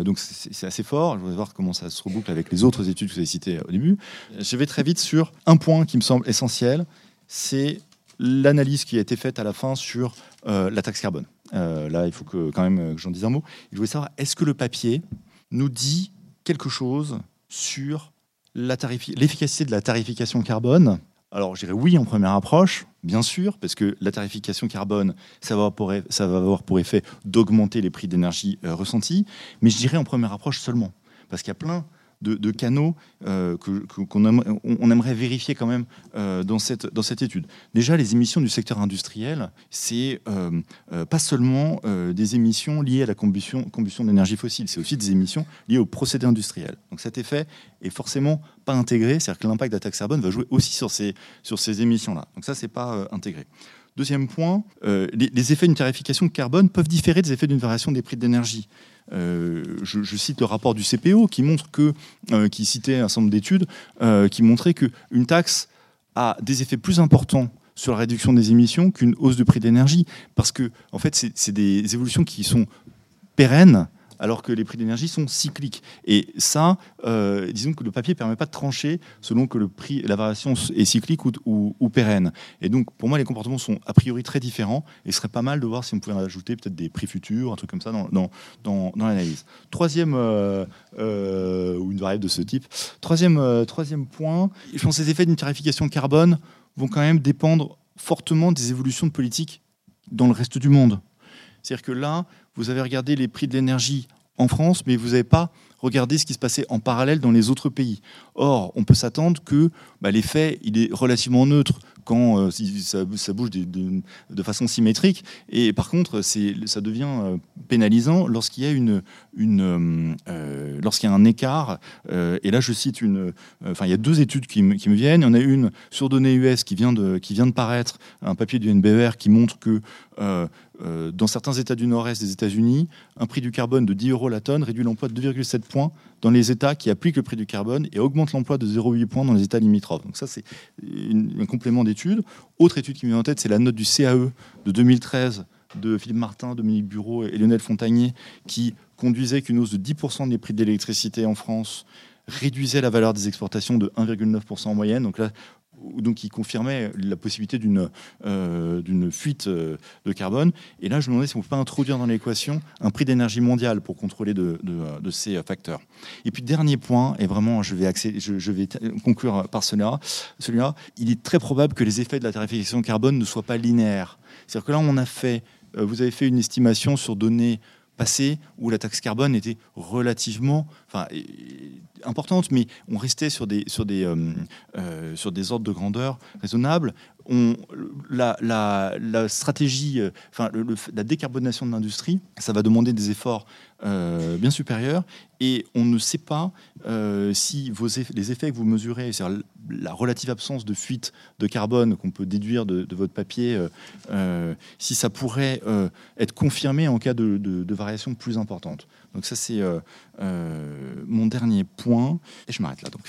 donc c'est assez fort. Je voudrais voir comment ça se reboucle avec les autres études que vous avez citées au début. Je vais très vite sur un point qui me semble essentiel, c'est l'analyse qui a été faite à la fin sur la taxe carbone. là, il faut que, quand même que j'en dise un mot. Je voulais savoir, est-ce que le papier nous dit quelque chose sur l'efficacité de la tarification carbone alors, je dirais oui en première approche, bien sûr, parce que la tarification carbone, ça va avoir pour, effet d'augmenter les prix d'énergie euh, ressentis, mais je dirais en première approche seulement, parce qu'il y a plein de, canaux euh, qu'on on aimerait vérifier quand même euh, dans, cette, dans cette étude. Déjà, les émissions du secteur industriel, c'est euh, pas seulement des émissions liées à la combustion, combustion d'énergie fossile, c'est aussi des émissions liées au procédé industriel. Donc cet effet est forcément pas intégré, c'est-à-dire que l'impact de la taxe carbone va jouer aussi sur ces, sur ces émissions-là. Donc ça, c'est pas intégré. Deuxième point, les, effets d'une tarification carbone peuvent différer des effets d'une variation des prix de. Euh, je, cite le rapport du CPO qui montre que, euh, qui citait un certain nombre d'études, euh, qui montrait qu'une taxe a des effets plus importants sur la réduction des émissions qu'une hausse de prix d'énergie, parce que en fait, c'est des évolutions qui sont pérennes alors que les prix d'énergie sont cycliques. Et ça, euh, disons que le papier ne permet pas de trancher selon que le prix, la variation est cyclique ou, pérenne. Et donc, pour moi, les comportements sont a priori très différents. Et ce serait pas mal de voir si on pouvait ajouter peut-être des prix futurs, un truc comme ça dans, dans, l'analyse. Troisième, euh, euh, ou une variable de ce type. Troisième, troisième point, je pense que les effets d'une tarification carbone vont quand même dépendre fortement des évolutions de politique dans le reste du monde. C'est-à-dire que là, vous avez regardé les prix de l'énergie en France, mais vous n'avez pas regardé ce qui se passait en parallèle dans les autres pays. Or, on peut s'attendre que bah, l'effet il est relativement neutre quand euh, ça, bouge de, façon symétrique, et par contre, ça devient euh, pénalisant lorsqu'il y a une, une euh, lorsqu'il y a un écart. et là, je cite une, enfin, il y a deux études qui, me viennent. Il y en a une sur données US qui vient de, qui vient de paraître, un papier du NBER qui montre que euh, dans certains États du Nord-Est des États-Unis, un prix du carbone de 10 euros la tonne réduit l'emploi de 2,7 points dans les États qui appliquent le prix du carbone et augmente l'emploi de 0,8 points dans les États limitrophes. Donc ça, c'est un complément d'étude. Autre étude qui me vient en tête, c'est la note du CAE de 2013 de Philippe Martin, Dominique Bureau et Lionel Fontagnier, qui conduisait qu'une hausse de 10% des prix de l'électricité en France réduisait la valeur des exportations de 1,9% en moyenne. Donc là, donc qui confirmait la possibilité d'une euh, fuite euh, de carbone. Et là, je me demandais si on ne peut pas introduire dans l'équation un prix d'énergie mondial pour contrôler de, ces facteurs. Et puis, dernier point, et vraiment, je vais, conclure par celui-là, celui il est très probable que les effets de la tarification carbone ne soient pas linéaires. C'est-à-dire que là, on a fait, euh, vous avez fait une estimation sur données passées où la taxe carbone était relativement, enfin, importante, mais on restait sur des, sur des, euh, euh, sur des ordres de grandeur raisonnables. On, la, la, stratégie, euh, enfin, la décarbonation de l'industrie, ça va demander des efforts bien supérieurs et on ne sait pas si vos les effets que vous mesurez, c'est-à-dire la relative absence de fuite de carbone qu'on peut déduire de, votre papier, si ça pourrait être confirmé en cas de, de, de variation plus importante. Donc ça, c'est euh, euh, mon dernier point. Et je m'arrête là. Donc.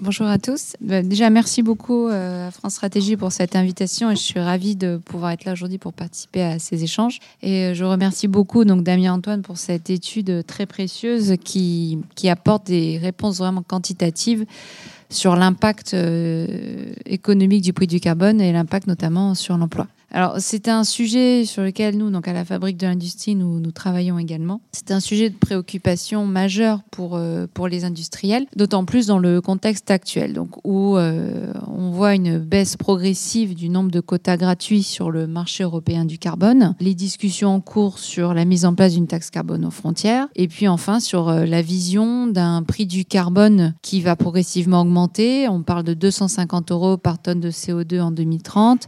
Bonjour à tous. Bah, déjà, merci beaucoup euh, à France Stratégie pour cette invitation et je suis ravie de pouvoir être là aujourd'hui pour participer à ces échanges. Et je remercie beaucoup donc Damien Antoine pour cette étude très précieuse qui, qui apporte des réponses vraiment quantitatives sur l'impact économique du prix du carbone et l'impact notamment sur l'emploi. Alors, c'est un sujet sur lequel nous, donc à la Fabrique de l'Industrie, nous, nous travaillons également. C'est un sujet de préoccupation majeur pour, euh, pour les industriels, d'autant plus dans le contexte actuel, donc où euh, on voit une baisse progressive du nombre de quotas gratuits sur le marché européen du carbone, les discussions en cours sur la mise en place d'une taxe carbone aux frontières, et puis enfin sur euh, la vision d'un prix du carbone qui va progressivement augmenter. On parle de 250 euros par tonne de CO2 en 2030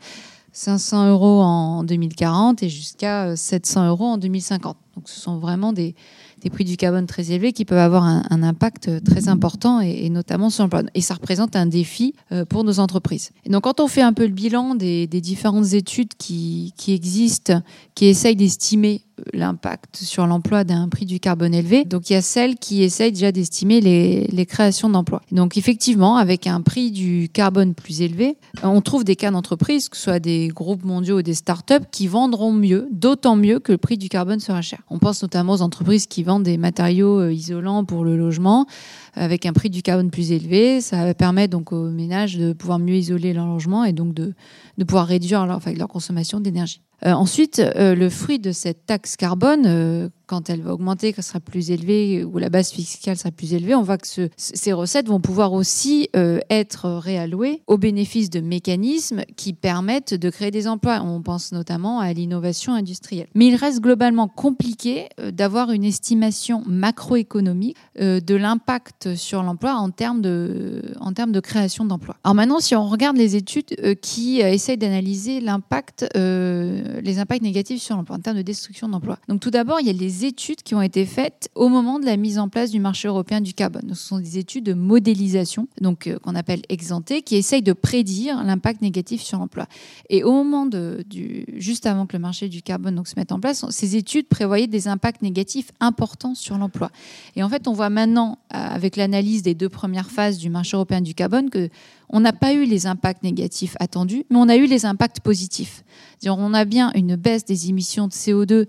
500 euros en 2040 et jusqu'à 700 euh, euros en 2050. Donc ce sont vraiment des, prix du carbone très élevés qui peuvent avoir un, impact très important et, notamment sur l'emploi. Et ça représente un défi pour nos entreprises. Et donc quand on fait un peu le bilan des, différentes études qui, qui existent, qui essayent d'estimer l'impact sur l'emploi d'un prix du carbone élevé. Donc il y a celles qui essayent déjà d'estimer les, créations d'emplois. Donc effectivement, avec un prix du carbone plus élevé, on trouve des cas d'entreprises, que ce soit des groupes mondiaux ou des startups, qui vendront mieux, d'autant mieux que le prix du carbone sera cher. On pense notamment aux entreprises qui vendent des matériaux euh, isolants pour le logement avec un prix du carbone plus élevé. Ça permet donc aux ménages de pouvoir mieux isoler leur logement et donc de, de pouvoir réduire leur, leur consommation d'énergie. Euh, ensuite, euh, le fruit de cette taxe carbone, euh, quand elle va augmenter, qu'elle sera plus élevée, ou la base fiscale sera plus élevée, on voit que ces recettes vont pouvoir aussi être réallouées au bénéfice de mécanismes qui permettent de créer des emplois. On pense notamment à l'innovation industrielle. Mais il reste globalement compliqué d'avoir une estimation macroéconomique de l'impact sur l'emploi en termes de, création d'emplois. Alors maintenant, si on regarde les études qui essayent d'analyser l'impact euh, les impacts négatifs sur l'emploi en termes de destruction d'emplois. Donc tout d'abord, il y a les études qui ont été faites au moment de la mise en place du marché européen du carbone. Ce sont des études de modélisation, donc euh, qu'on appelle exemptées, qui essayent de prédire l'impact négatif sur l'emploi. Et au moment de, juste avant que le marché du carbone donc, se mette en place, ces études prévoyaient des impacts négatifs importants sur l'emploi. Et en fait, on voit maintenant, euh, avec l'analyse des deux premières phases du marché européen du carbone, que on n'a pas eu les impacts négatifs attendus, mais on a eu les impacts positifs. On a bien une baisse des émissions de CO2 euh,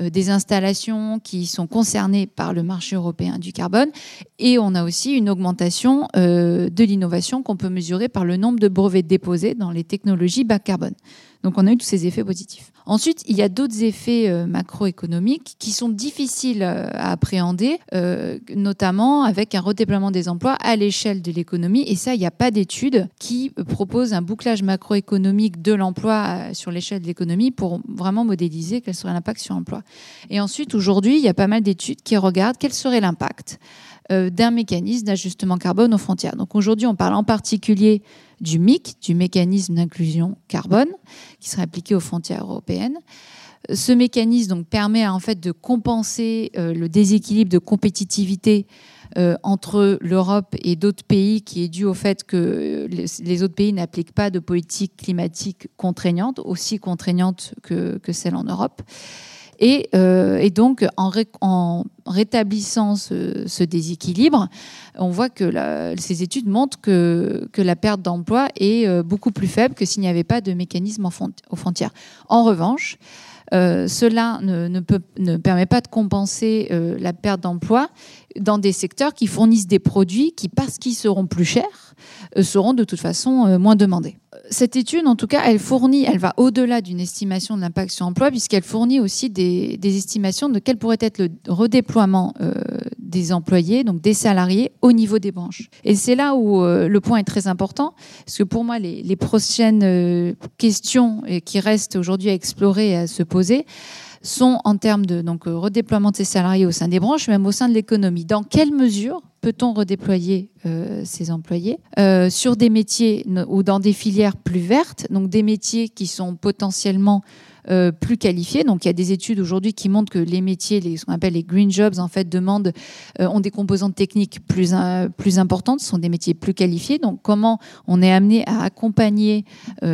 des installations qui sont concernées par le marché européen du carbone, et on a aussi une augmentation euh, de l'innovation qu'on peut mesurer par le nombre de brevets déposés dans les technologies bas carbone. Donc on a eu tous ces effets positifs. Ensuite, il y a d'autres effets euh, macroéconomiques qui sont difficiles euh, à appréhender, euh, notamment avec un redéploiement des emplois à l'échelle de l'économie. Et ça, il n'y a pas d'études qui proposent un bouclage macroéconomique de l'emploi sur l'échelle de l'économie pour vraiment modéliser quel serait l'impact sur l'emploi. Et ensuite, aujourd'hui, il y a pas mal d'études qui regardent quel serait l'impact d'un mécanisme d'ajustement carbone aux frontières. Donc aujourd'hui, on parle en particulier du MIC, du mécanisme d'inclusion carbone, qui serait appliqué aux frontières européennes. Ce mécanisme donc, permet en fait de compenser euh, le déséquilibre de compétitivité euh, entre l'Europe et d'autres pays qui est dû au fait que les, autres pays n'appliquent pas de politique climatique contraignante, aussi contraignante que, que celle en Europe. Euh, et, donc, en, rétablissant ce, déséquilibre, on voit que ces études montrent que, la perte d'emploi est euh, beaucoup plus faible que s'il n'y avait pas de mécanisme aux frontières. En revanche, euh, cela ne, permet pas de compenser la perte d'emploi dans des secteurs qui fournissent des produits qui, parce qu'ils seront plus chers, seront de toute façon moins demandés cette étude, en tout cas, elle fournit, elle va au-delà d'une estimation de l'impact sur l'emploi, puisqu'elle fournit aussi des, estimations de quel pourrait être le redéploiement euh, des employés, donc des salariés, au niveau des branches. Et c'est là où euh, le point est très important, parce que pour moi, les, prochaines euh, questions qui restent aujourd'hui à explorer et à se poser, sont en termes de donc, redéploiement de ces salariés au sein des branches, même au sein de l'économie. Dans quelle mesure peut-on redéployer euh, ces employés euh, sur des métiers ou dans des filières plus vertes, donc des métiers qui sont potentiellement euh, plus qualifiés. Donc il y a des études aujourd'hui qui montrent que les métiers, les, ce qu'on appelle les green jobs, en fait, demandent, euh, ont des composantes techniques plus, euh, plus importantes, ce sont des métiers plus qualifiés. Donc comment on est amené à accompagner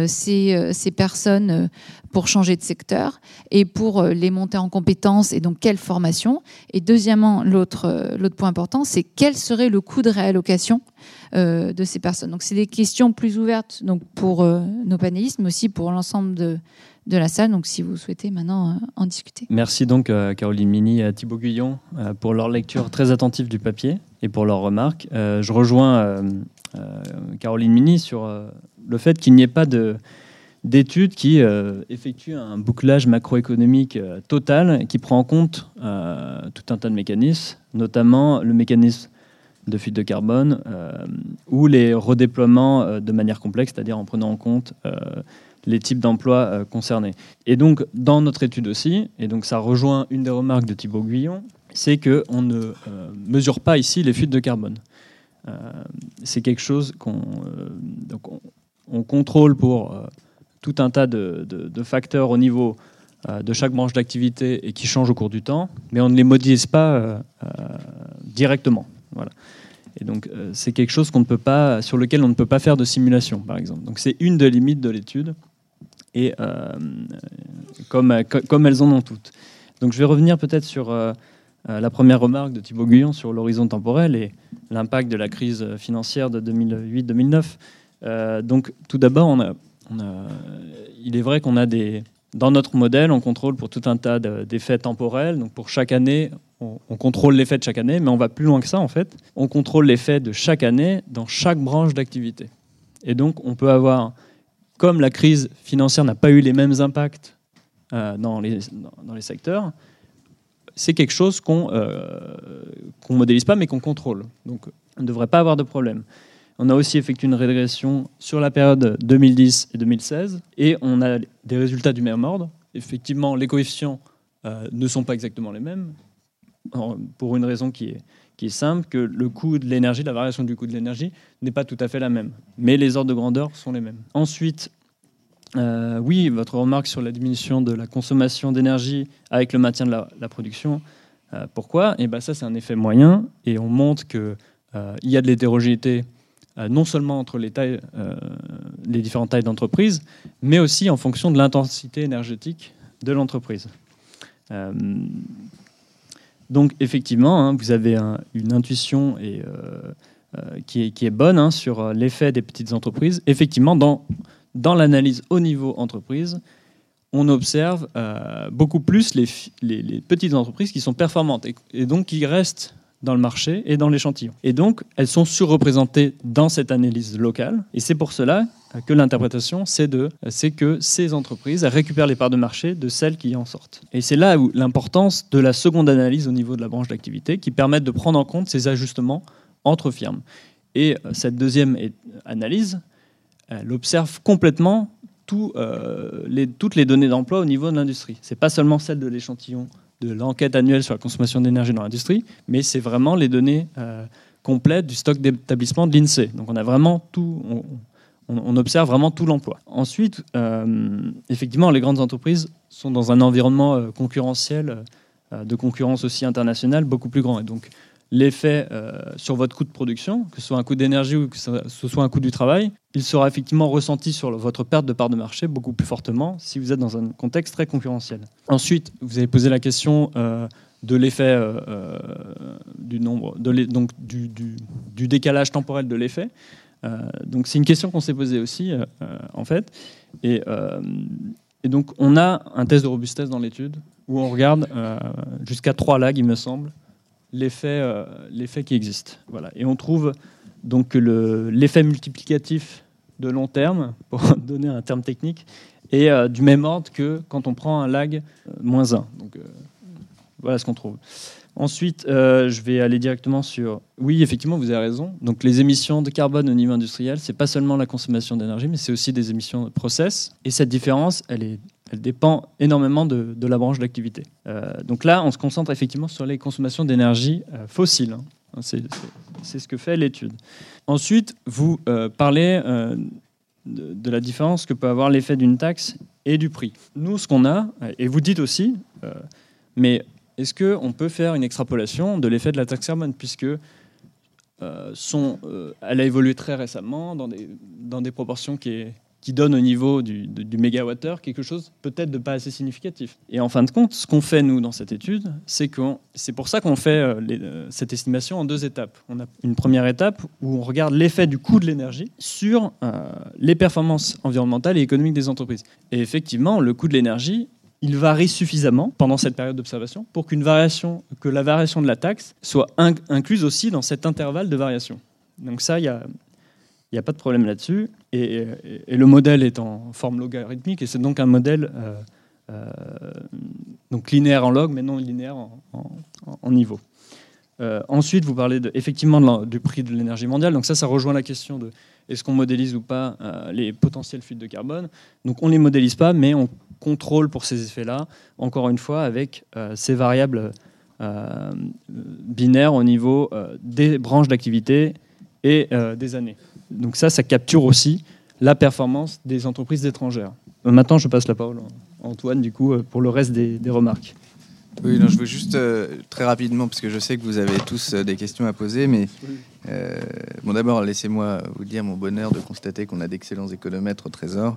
ces, ces personnes pour changer de secteur et pour les monter en compétences et donc quelle formation? Et deuxièmement, l'autre point important, c'est quel serait le coût de réallocation de ces personnes? Donc c'est des questions plus ouvertes donc pour nos panélistes, mais aussi pour l'ensemble de, de la salle. Donc, si vous souhaitez maintenant euh, en discuter. Merci donc à Caroline Mini et à Thibaut Guyon euh, pour leur lecture très attentive du papier et pour leurs remarques. Euh, je rejoins Caroline Mini sur le fait qu'il n'y ait pas de d'études qui effectuent un bouclage macroéconomique total qui prend en compte tout un tas de mécanismes, notamment le mécanisme de fuite de carbone ou les redéploiements de manière complexe, c'est-à-dire en prenant en compte les types d'emplois euh, concernés. Et donc, dans notre étude aussi, et donc ça rejoint une des remarques de Thibaut Guyon, c'est qu'on ne euh, mesure pas ici les fuites de carbone. Euh, c'est quelque chose qu'on on, contrôle pour tout un tas de, facteurs au niveau de chaque branche d'activité et qui changent au cours du temps, mais on ne les modélise pas directement. Voilà. Et donc, c'est quelque chose sur lequel on ne peut pas faire de simulation, par exemple. Donc, c'est une des limites de l'étude, et comme, comme elles en ont toutes. Donc, je vais revenir peut-être sur euh, la première remarque de Thibaut Guyon sur l'horizon temporel et l'impact de la crise financière de 2008-2009. Euh, donc, tout d'abord, il est vrai qu'on a des. Dans notre modèle, on contrôle pour tout un tas d'effets temporels. Donc, pour chaque année, on, on contrôle l'effet de chaque année, mais on va plus loin que ça, en fait. On contrôle l'effet de chaque année dans chaque branche d'activité. Et donc, on peut avoir, comme la crise financière n'a pas eu les mêmes impacts euh, dans, les, dans les secteurs, c'est quelque chose qu'on euh, ne modélise pas, mais qu'on contrôle. Donc, on ne devrait pas avoir de problème. On a aussi effectué une régression sur la période 2010 et 2016, et on a des résultats du même ordre. Effectivement, les coefficients euh, ne sont pas exactement les mêmes, pour une raison qui est, simple, que le coût de l'énergie, la variation du coût de l'énergie n'est pas tout à fait la même. Mais les ordres de grandeur sont les mêmes. Ensuite, euh, oui, votre remarque sur la diminution de la consommation d'énergie avec le maintien de la, production. Euh, pourquoi? Et eh ben ça, c'est un effet moyen, et on montre qu'il euh, y a de l'hétérogénéité non seulement entre les, tailles, les différentes tailles d'entreprise, mais aussi en fonction de l'intensité énergétique de l'entreprise. Donc effectivement, hein, vous avez une intuition qui, est, qui, est, bonne hein, sur l'effet des petites entreprises. Effectivement, dans l'analyse au niveau entreprise, on observe euh, beaucoup plus les, petites entreprises qui sont performantes et, donc qui restent dans le marché et dans l'échantillon. Et donc, elles sont surreprésentées dans cette analyse locale. Et c'est pour cela que l'interprétation, c'est que ces entreprises récupèrent les parts de marché de celles qui en sortent. Et c'est là où l'importance de la seconde analyse au niveau de la branche d'activité, qui permettent de prendre en compte ces ajustements entre firmes. Et euh, cette deuxième analyse, elle observe complètement euh, toutes les données d'emploi au niveau de l'industrie. Ce n'est pas seulement celle de l'échantillon de l'enquête annuelle sur la consommation d'énergie dans l'industrie, mais c'est vraiment les données euh, complètes du stock d'établissement de l'INSEE. Donc on a vraiment tout, on, observe vraiment tout l'emploi. Ensuite, euh, effectivement, les grandes entreprises sont dans un environnement concurrentiel, de concurrence aussi internationale, beaucoup plus grand. Donc l'effet euh, sur votre coût de production, que ce soit un coût d'énergie ou que ce soit un coût du travail, il sera effectivement ressenti sur votre perte de part de marché beaucoup plus fortement si vous êtes dans un contexte très concurrentiel. Ensuite, vous avez posé la question euh, de l'effet euh, du nombre, donc du, décalage temporel de l'effet. donc c'est une question qu'on s'est posée aussi en fait. Et, donc on a un test de robustesse dans l'étude où on regarde jusqu'à trois lags, il me semble, l'effet euh, l'effet qui existe. Voilà. Et on trouve donc l'effet multiplicatif de long terme, [LAUGHS] pour donner un terme technique, est euh, du même ordre que quand on prend un lag euh, moins 1. Donc voilà ce qu'on trouve. Ensuite, je vais aller directement sur. Oui, effectivement, vous avez raison. Donc, les émissions de carbone au niveau industriel, c'est pas seulement la consommation d'énergie, mais c'est aussi des émissions de process. Et cette différence, elle est elle dépend énormément de, la branche d'activité. Euh, donc là, on se concentre effectivement sur les consommations d'énergie euh, fossile. Hein. C'est ce que fait l'étude. Ensuite, vous euh, parlez de, la différence que peut avoir l'effet d'une taxe et du prix. Nous, ce qu'on a, et vous dites aussi, mais est-ce qu'on peut faire une extrapolation de l'effet de la taxe carbone puisque elle a évolué très récemment dans des, proportions qui qui donne au niveau du, du mégawattheure quelque chose peut-être de pas assez significatif. Et en fin de compte, ce qu'on fait nous dans cette étude, c'est que c'est pour ça qu'on fait euh, euh, cette estimation en deux étapes. On a une première étape où on regarde l'effet du coût de l'énergie sur euh, les performances environnementales et économiques des entreprises. Et effectivement, le coût de l'énergie, il varie suffisamment pendant cette période d'observation pour qu'une variation, que la variation de la taxe soit incluse aussi dans cet intervalle de variation. Donc ça, il y a, il n'y a pas de problème là-dessus. Et, le modèle est en forme logarithmique, et c'est donc un modèle euh, euh, donc linéaire en log, mais non linéaire en, niveau. Euh, ensuite, vous parlez de, effectivement du prix de l'énergie mondiale. Donc ça, ça rejoint la question de est-ce qu'on modélise ou pas les potentiels fuites de carbone? Donc on ne les modélise pas, mais on contrôle pour ces effets-là, encore une fois, avec ces variables binaires au niveau des branches d'activité et des années. Donc ça, ça capture aussi la performance des entreprises étrangères. Euh, maintenant, je passe la parole Antoine, du coup, pour le reste des, remarques. Oui, non, je veux juste très rapidement, parce que je sais que vous avez tous des questions à poser, mais bon, d'abord, laissez-moi vous dire mon bonheur de constater qu'on a d'excellents économètres au Trésor.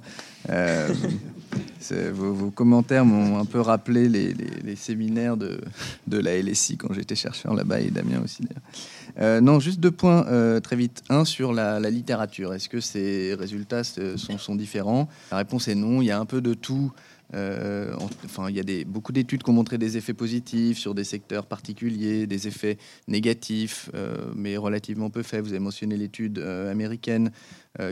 Vos, commentaires m'ont un peu rappelé les, séminaires de, de, la LSI quand j'étais chercheur là-bas, et Damien aussi d'ailleurs. Euh, non, juste deux points euh, très vite. Un sur la, littérature. Est-ce que ces résultats sont, sont, différents? La réponse est non. Il y a un peu de tout. Euh, enfin, il y a beaucoup d'études qui ont montré des effets positifs sur des secteurs particuliers, des effets négatifs, mais relativement peu faits. Vous avez mentionné l'étude américaine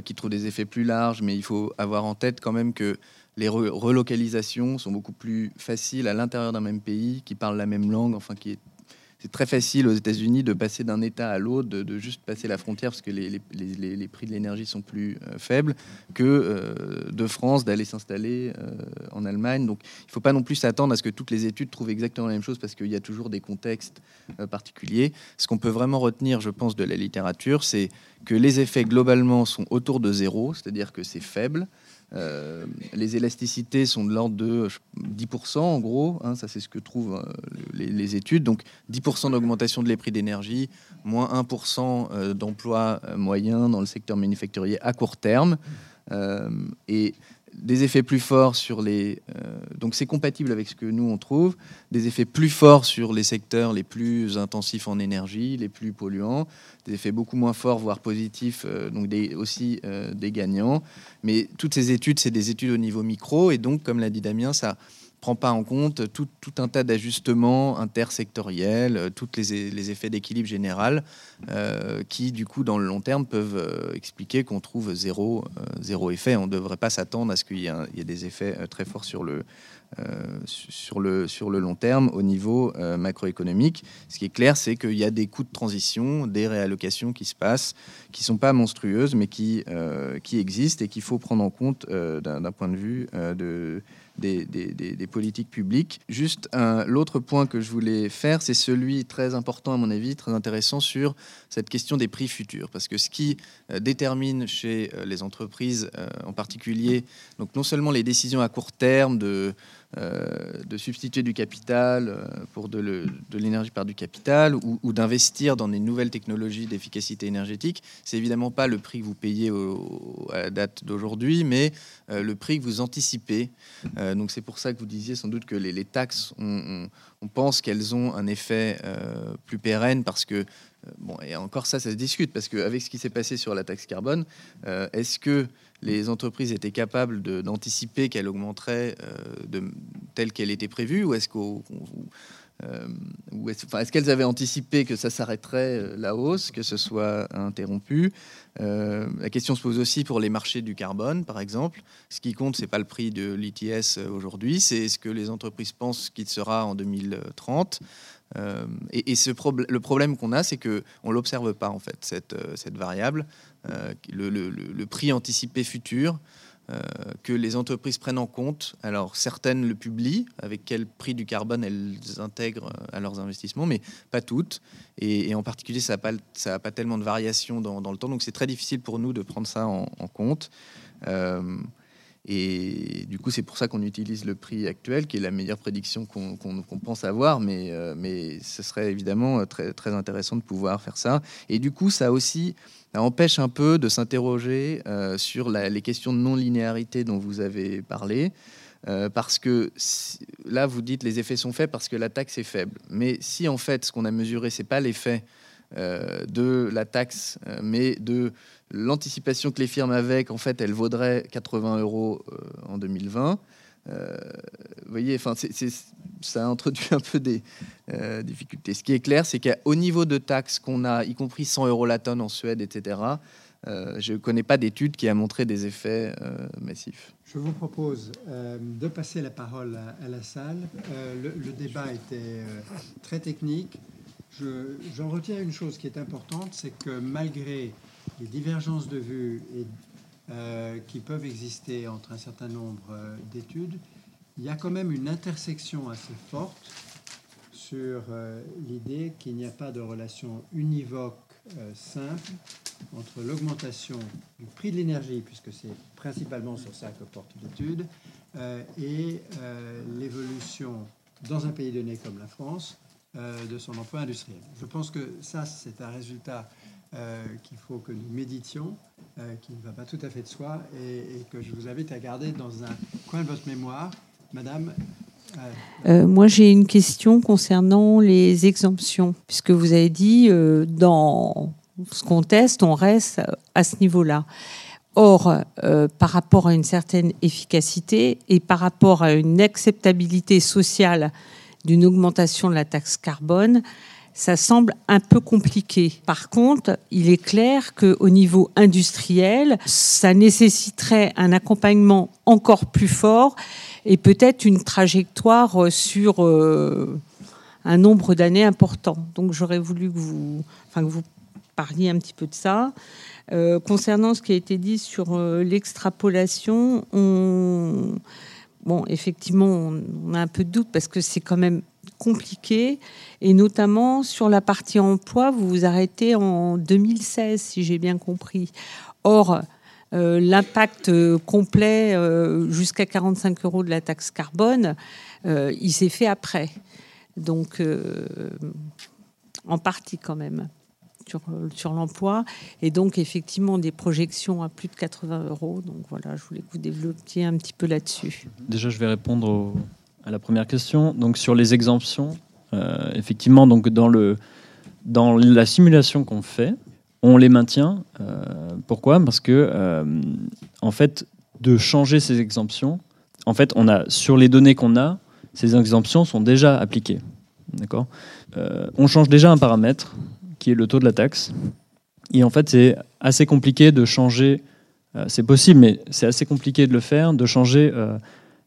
qui trouve des effets plus larges, mais il faut avoir en tête quand même que les relocalisations sont beaucoup plus faciles à l'intérieur d'un même pays qui parle la même langue, enfin qui est c'est très facile aux États-Unis de passer d'un État à l'autre, de, juste passer la frontière parce que les, les, prix de l'énergie sont plus euh, faibles, que euh, de France d'aller s'installer euh, en Allemagne. Donc il ne faut pas non plus s'attendre à ce que toutes les études trouvent exactement la même chose parce qu'il y a toujours des contextes particuliers. Ce qu'on peut vraiment retenir, je pense, de la littérature, c'est que les effets globalement sont autour de zéro, c'est-à-dire que c'est faible. Euh, les élasticités sont de l'ordre de 10% en gros, hein, ça c'est ce que trouvent euh, les, études. Donc 10% d'augmentation de les prix d'énergie, moins 1% euh, d'emplois moyens dans le secteur manufacturier à court terme. et des effets plus forts sur les. Euh, donc c'est compatible avec ce que nous on trouve, des effets plus forts sur les secteurs les plus intensifs en énergie, les plus polluants, des effets beaucoup moins forts, voire positifs, euh, donc aussi euh, des gagnants. Mais toutes ces études, c'est des études au niveau micro, et donc, comme l'a dit Damien, ça prend pas en compte tout, un tas d'ajustements intersectoriels, euh, tous les, les, effets d'équilibre général euh, qui, du coup, dans le long terme, peuvent euh, expliquer qu'on trouve zéro, zéro effet. On ne devrait pas s'attendre à ce qu'il y, ait des effets très forts sur le, sur, le, sur le long terme au niveau macroéconomique. Ce qui est clair, c'est qu'il y a des coûts de transition, des réallocations qui se passent, qui ne sont pas monstrueuses, mais qui, qui existent et qu'il faut prendre en compte d'un point de vue de des, politiques publiques. Juste l'autre point que je voulais faire, c'est celui très important à mon avis, très intéressant sur cette question des prix futurs. Parce que ce qui euh, détermine chez euh, les entreprises euh, en particulier, donc non seulement les décisions à court terme de de substituer du capital euh, pour de l'énergie par du capital ou, d'investir dans des nouvelles technologies d'efficacité énergétique, c'est évidemment pas le prix que vous payez à la date d'aujourd'hui, mais euh, le prix que vous anticipez. donc c'est pour ça que vous disiez sans doute que les, taxes, on, pense qu'elles ont un effet plus pérenne parce que bon, et encore ça, ça se discute parce qu'avec ce qui s'est passé sur la taxe carbone, est-ce que les entreprises étaient capables d'anticiper qu'elle augmenterait euh, de, telle qu'elle était prévue ou est-ce euh, qu'elles avaient anticipé que ça s'arrêterait euh, la hausse, que ce soit interrompu? La question se pose aussi pour les marchés du carbone, par exemple. Ce qui compte, c'est pas le prix de l'ITS aujourd'hui, c'est ce que les entreprises pensent qu'il sera en 2030. Et, ce le problème qu'on a, c'est que on l'observe pas en fait cette, cette variable. Euh, le, prix anticipé futur euh, que les entreprises prennent en compte. Alors certaines le publient, avec quel prix du carbone elles intègrent euh, à leurs investissements, mais pas toutes. Et, en particulier, ça n'a pas, pas, tellement de variations dans, le temps, donc c'est très difficile pour nous de prendre ça en, compte. Et du coup, c'est pour ça qu'on utilise le prix actuel, qui est la meilleure prédiction qu'on pense avoir, mais, mais ce serait évidemment très, très intéressant de pouvoir faire ça. Et du coup, ça aussi empêche un peu de s'interroger euh, sur les questions de non-linéarité dont vous avez parlé. Euh, parce que là, vous dites les effets sont faits parce que la taxe est faible. Mais si en fait, ce qu'on a mesuré, c'est pas l'effet euh, de la taxe, mais de l'anticipation que les firmes avaient qu'en fait, elle vaudrait 80 euros en 2020, euh, vous voyez, enfin, ça introduit [LAUGHS] un peu des euh, difficultés. Ce qui est clair, c'est qu'au niveau de taxes qu'on a, y compris 100 euros la tonne en Suède, etc., euh, je ne connais pas d'étude qui a montré des effets massifs. Je vous propose de passer la parole à, la salle. Le, débat était très technique. J'en retiens une chose qui est importante, c'est que malgré les divergences de vues euh, qui peuvent exister entre un certain nombre euh, d'études, il y a quand même une intersection assez forte sur euh, l'idée qu'il n'y a pas de relation univoque simple entre l'augmentation du prix de l'énergie, puisque c'est principalement sur ça que porte l'étude, et l'évolution dans un pays donné comme la France de son emploi industriel. Je pense que ça, c'est un résultat qu'il faut que nous méditions, qui ne va pas tout à fait de soi, et, que je vous invite à garder dans un coin de votre mémoire. Madame, euh, moi, j'ai une question concernant les exemptions, puisque vous avez dit euh, dans ce qu'on teste, on reste à ce niveau-là. Or, euh, par rapport à une certaine efficacité et par rapport à une acceptabilité sociale d'une augmentation de la taxe carbone, ça semble un peu compliqué. Par contre, il est clair qu'au niveau industriel, ça nécessiterait un accompagnement encore plus fort et peut-être une trajectoire euh, sur euh, un nombre d'années important. Donc j'aurais voulu que vous, enfin, que vous parliez un petit peu de ça. Euh, concernant ce qui a été dit sur l'extrapolation, on... bon, effectivement, on a un peu de doute parce que c'est quand même compliqué, et notamment sur la partie emploi, vous vous arrêtez en 2016, si j'ai bien compris. Or, euh, l'impact euh, complet euh, jusqu'à 45 euros de la taxe carbone, il s'est fait après. Donc, en partie quand même. Sur, sur l'emploi et donc effectivement des projections à plus de 80 euros. Donc voilà, je voulais que vous développiez un petit peu là-dessus. Déjà, je vais répondre la première question. Donc sur les exemptions, effectivement, donc dans le dans la simulation qu'on fait, on les maintient. Euh, pourquoi? Parce que, euh, en fait, de changer ces exemptions, en fait, on a sur les données qu'on a, ces exemptions sont déjà appliquées. D'accord? Euh, On change déjà un paramètre qui est le taux de la taxe. Et en fait, c'est assez compliqué de changer. c'est possible, mais c'est assez compliqué de le faire, de changer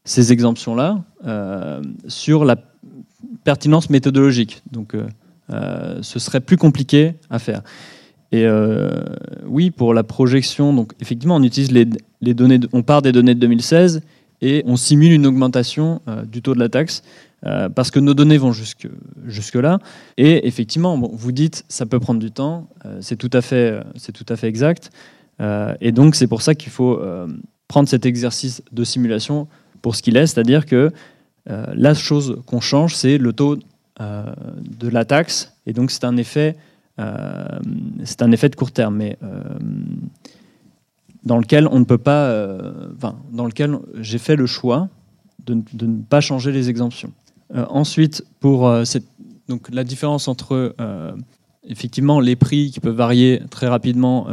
ces exemptions-là sur la pertinence méthodologique. Donc, ce serait plus compliqué à faire. Et euh, oui, pour la projection, donc effectivement, on utilise les, données, on part des données de 2016 et on simule une augmentation euh, du taux de la taxe euh, parce que nos données vont jusque, jusque là. Et effectivement, vous dites ça peut prendre du temps, c'est tout à fait, c'est tout à fait exact. et donc c'est pour ça qu'il faut prendre cet exercice de simulation pour ce qu'il est, c'est-à-dire que la chose qu'on change, c'est le taux de la taxe, et donc c'est un effet euh, c'est un effet de court terme, mais euh, dans lequel on ne peut pas, euh, enfin, dans lequel j'ai fait le choix de, ne pas changer les exemptions. ensuite, pour cette, donc la différence entre effectivement les prix qui peuvent varier très rapidement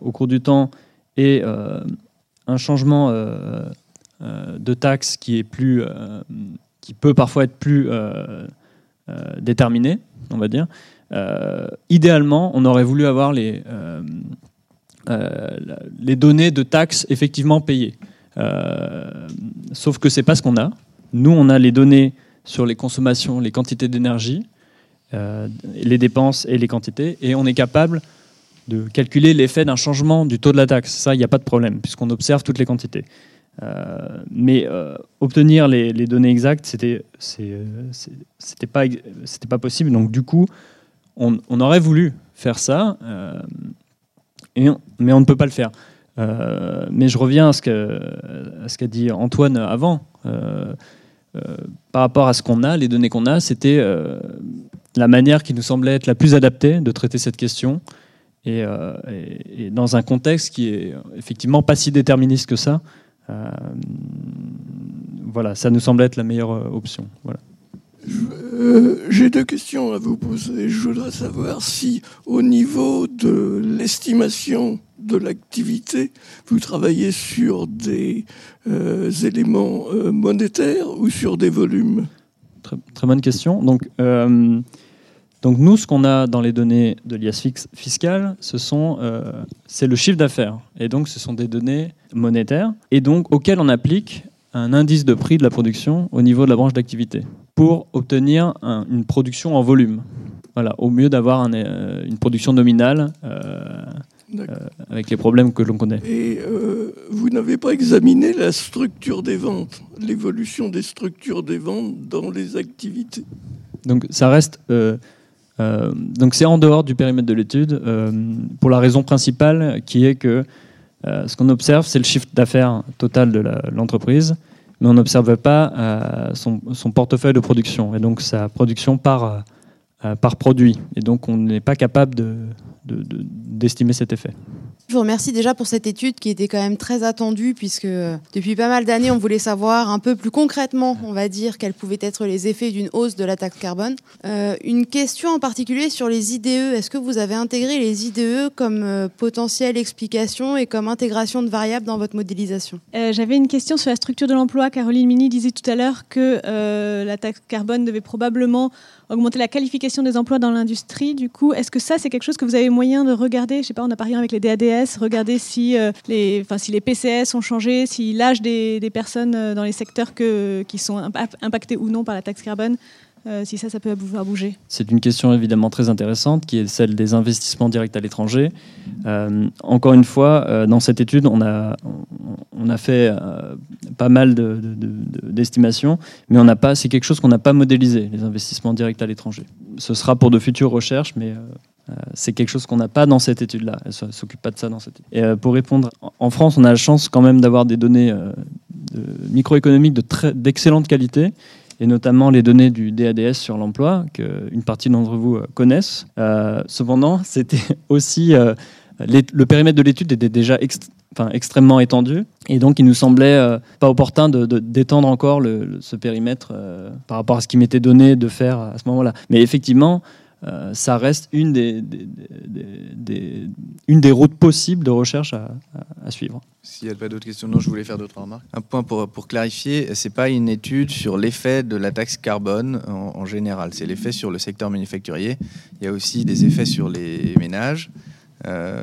au cours du temps et un changement de taxe qui est plus, qui peut parfois être plus déterminé, on va dire. Euh, idéalement, on aurait voulu avoir les, euh, euh, les données de taxes effectivement payées. sauf que c'est pas ce qu'on a. Nous, on a les données sur les consommations, les quantités d'énergie, les dépenses et les quantités, et on est capable de calculer l'effet d'un changement du taux de la taxe. Ça, il n'y a pas de problème, puisqu'on observe toutes les quantités. Mais obtenir les, données exactes, c'était c'était pas pas possible. Donc du coup, on, aurait voulu faire ça, euh, mais on ne peut pas le faire. Euh, mais je reviens à ce qu'a dit Antoine avant. Euh, par rapport à ce qu'on a, les données qu'on a, c'était la manière qui nous semblait être la plus adaptée de traiter cette question. Et, dans un contexte qui est effectivement pas si déterministe que ça, voilà, ça nous semblait être la meilleure option. Voilà. Euh, j'ai deux questions à vous poser. Je voudrais savoir si, au niveau de l'estimation de l'activité, vous travaillez sur des euh, éléments euh, monétaires ou sur des volumes? Très, très, bonne question. Donc, donc nous, ce qu'on a dans les données de l'IAS fiscal, ce sont, c'est le chiffre d'affaires. Et donc, ce sont des données monétaires et donc auxquelles on applique un indice de prix de la production au niveau de la branche d'activité pour obtenir une production en volume. Voilà, au mieux d'avoir euh, une production nominale euh, euh, avec les problèmes que l'on connaît. Et vous n'avez pas examiné la structure des ventes, l'évolution des structures des ventes dans les activités? Donc ça reste. Donc c'est en dehors du périmètre de l'étude pour la raison principale qui est que ce qu'on observe, c'est le chiffre d'affaires total de l'entreprise mais on n'observe pas son, portefeuille de production et donc sa production par, par produit. Et donc on n'est pas capable d'estimer cet effet. Je vous remercie déjà pour cette étude qui était quand même très attendue puisque euh, depuis pas mal d'années, on voulait savoir un peu plus concrètement, on va dire, quels pouvaient être les effets d'une hausse de la taxe carbone. Euh, une question en particulier sur les IDE. Est-ce que vous avez intégré les IDE comme euh, potentielle explication et comme intégration de variables dans votre modélisation? J'avais une question sur la structure de l'emploi. Caroline Mini disait tout à l'heure que la taxe carbone devait probablement augmenter la qualification des emplois dans l'industrie. Du coup, est-ce que ça, c'est quelque chose que vous avez moyen de regarder? Je sais pas, on a parlé avec les DADS, regarder si, euh, les, si les PCS ont changé, si l'âge des, personnes euh, dans les secteurs qui sont impactés ou non par la taxe carbone euh, si ça, ça peut bouger C'est une question évidemment très intéressante qui est celle des investissements directs à l'étranger. Euh, encore une fois, dans cette étude, on a, on a fait pas mal d'estimations, mais on n'a pas, c'est quelque chose qu'on n'a pas modélisé, les investissements directs à l'étranger. Ce sera pour de futures recherches, mais c'est quelque chose qu'on n'a pas dans cette étude-là. Elle ne s'occupe pas de ça dans cette étude. Et pour répondre, en France, on a la chance quand même d'avoir des données microéconomiques d'excellente qualité et notamment les données du DADS sur l'emploi, qu'une partie d'entre vous euh, connaissent. Euh, cependant, [LAUGHS] c'était aussi euh, le périmètre de l'étude était déjà enfin, extrêmement étendu, et donc il nous semblait pas opportun d'étendre encore ce périmètre par rapport à ce qui m'était donné de faire à ce moment-là. Mais effectivement, euh, ça reste une des, routes possibles de recherche à, suivre. S'il n'y a pas d'autres questions, non, je voulais faire d'autres remarques. Un point pour, clarifier, ce n'est pas une étude sur l'effet de la taxe carbone en général, c'est l'effet sur le secteur manufacturier. Il y a aussi des effets sur les ménages. Euh,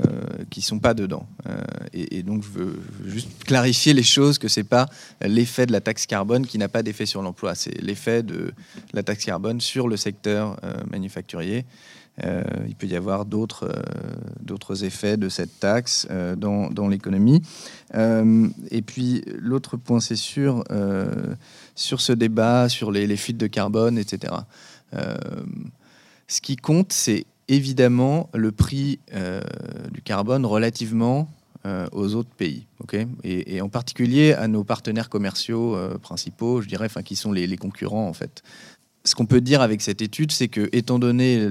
qui sont pas dedans. Euh, et, donc, je veux, juste clarifier les choses que c'est pas l'effet de la taxe carbone qui n'a pas d'effet sur l'emploi, c'est l'effet de la taxe carbone sur le secteur euh, manufacturier. il peut y avoir d'autres d'autres effets de cette taxe dans, dans l'économie. et puis, l'autre point, c'est sûr, sur ce débat, sur les, les fuites de carbone, etc. ce qui compte, c'est évidemment le prix euh, du carbone relativement euh, aux autres pays, et, en particulier à nos partenaires commerciaux euh, principaux, je dirais, qui sont les, concurrents en fait. Ce qu'on peut dire avec cette étude, c'est que, étant donné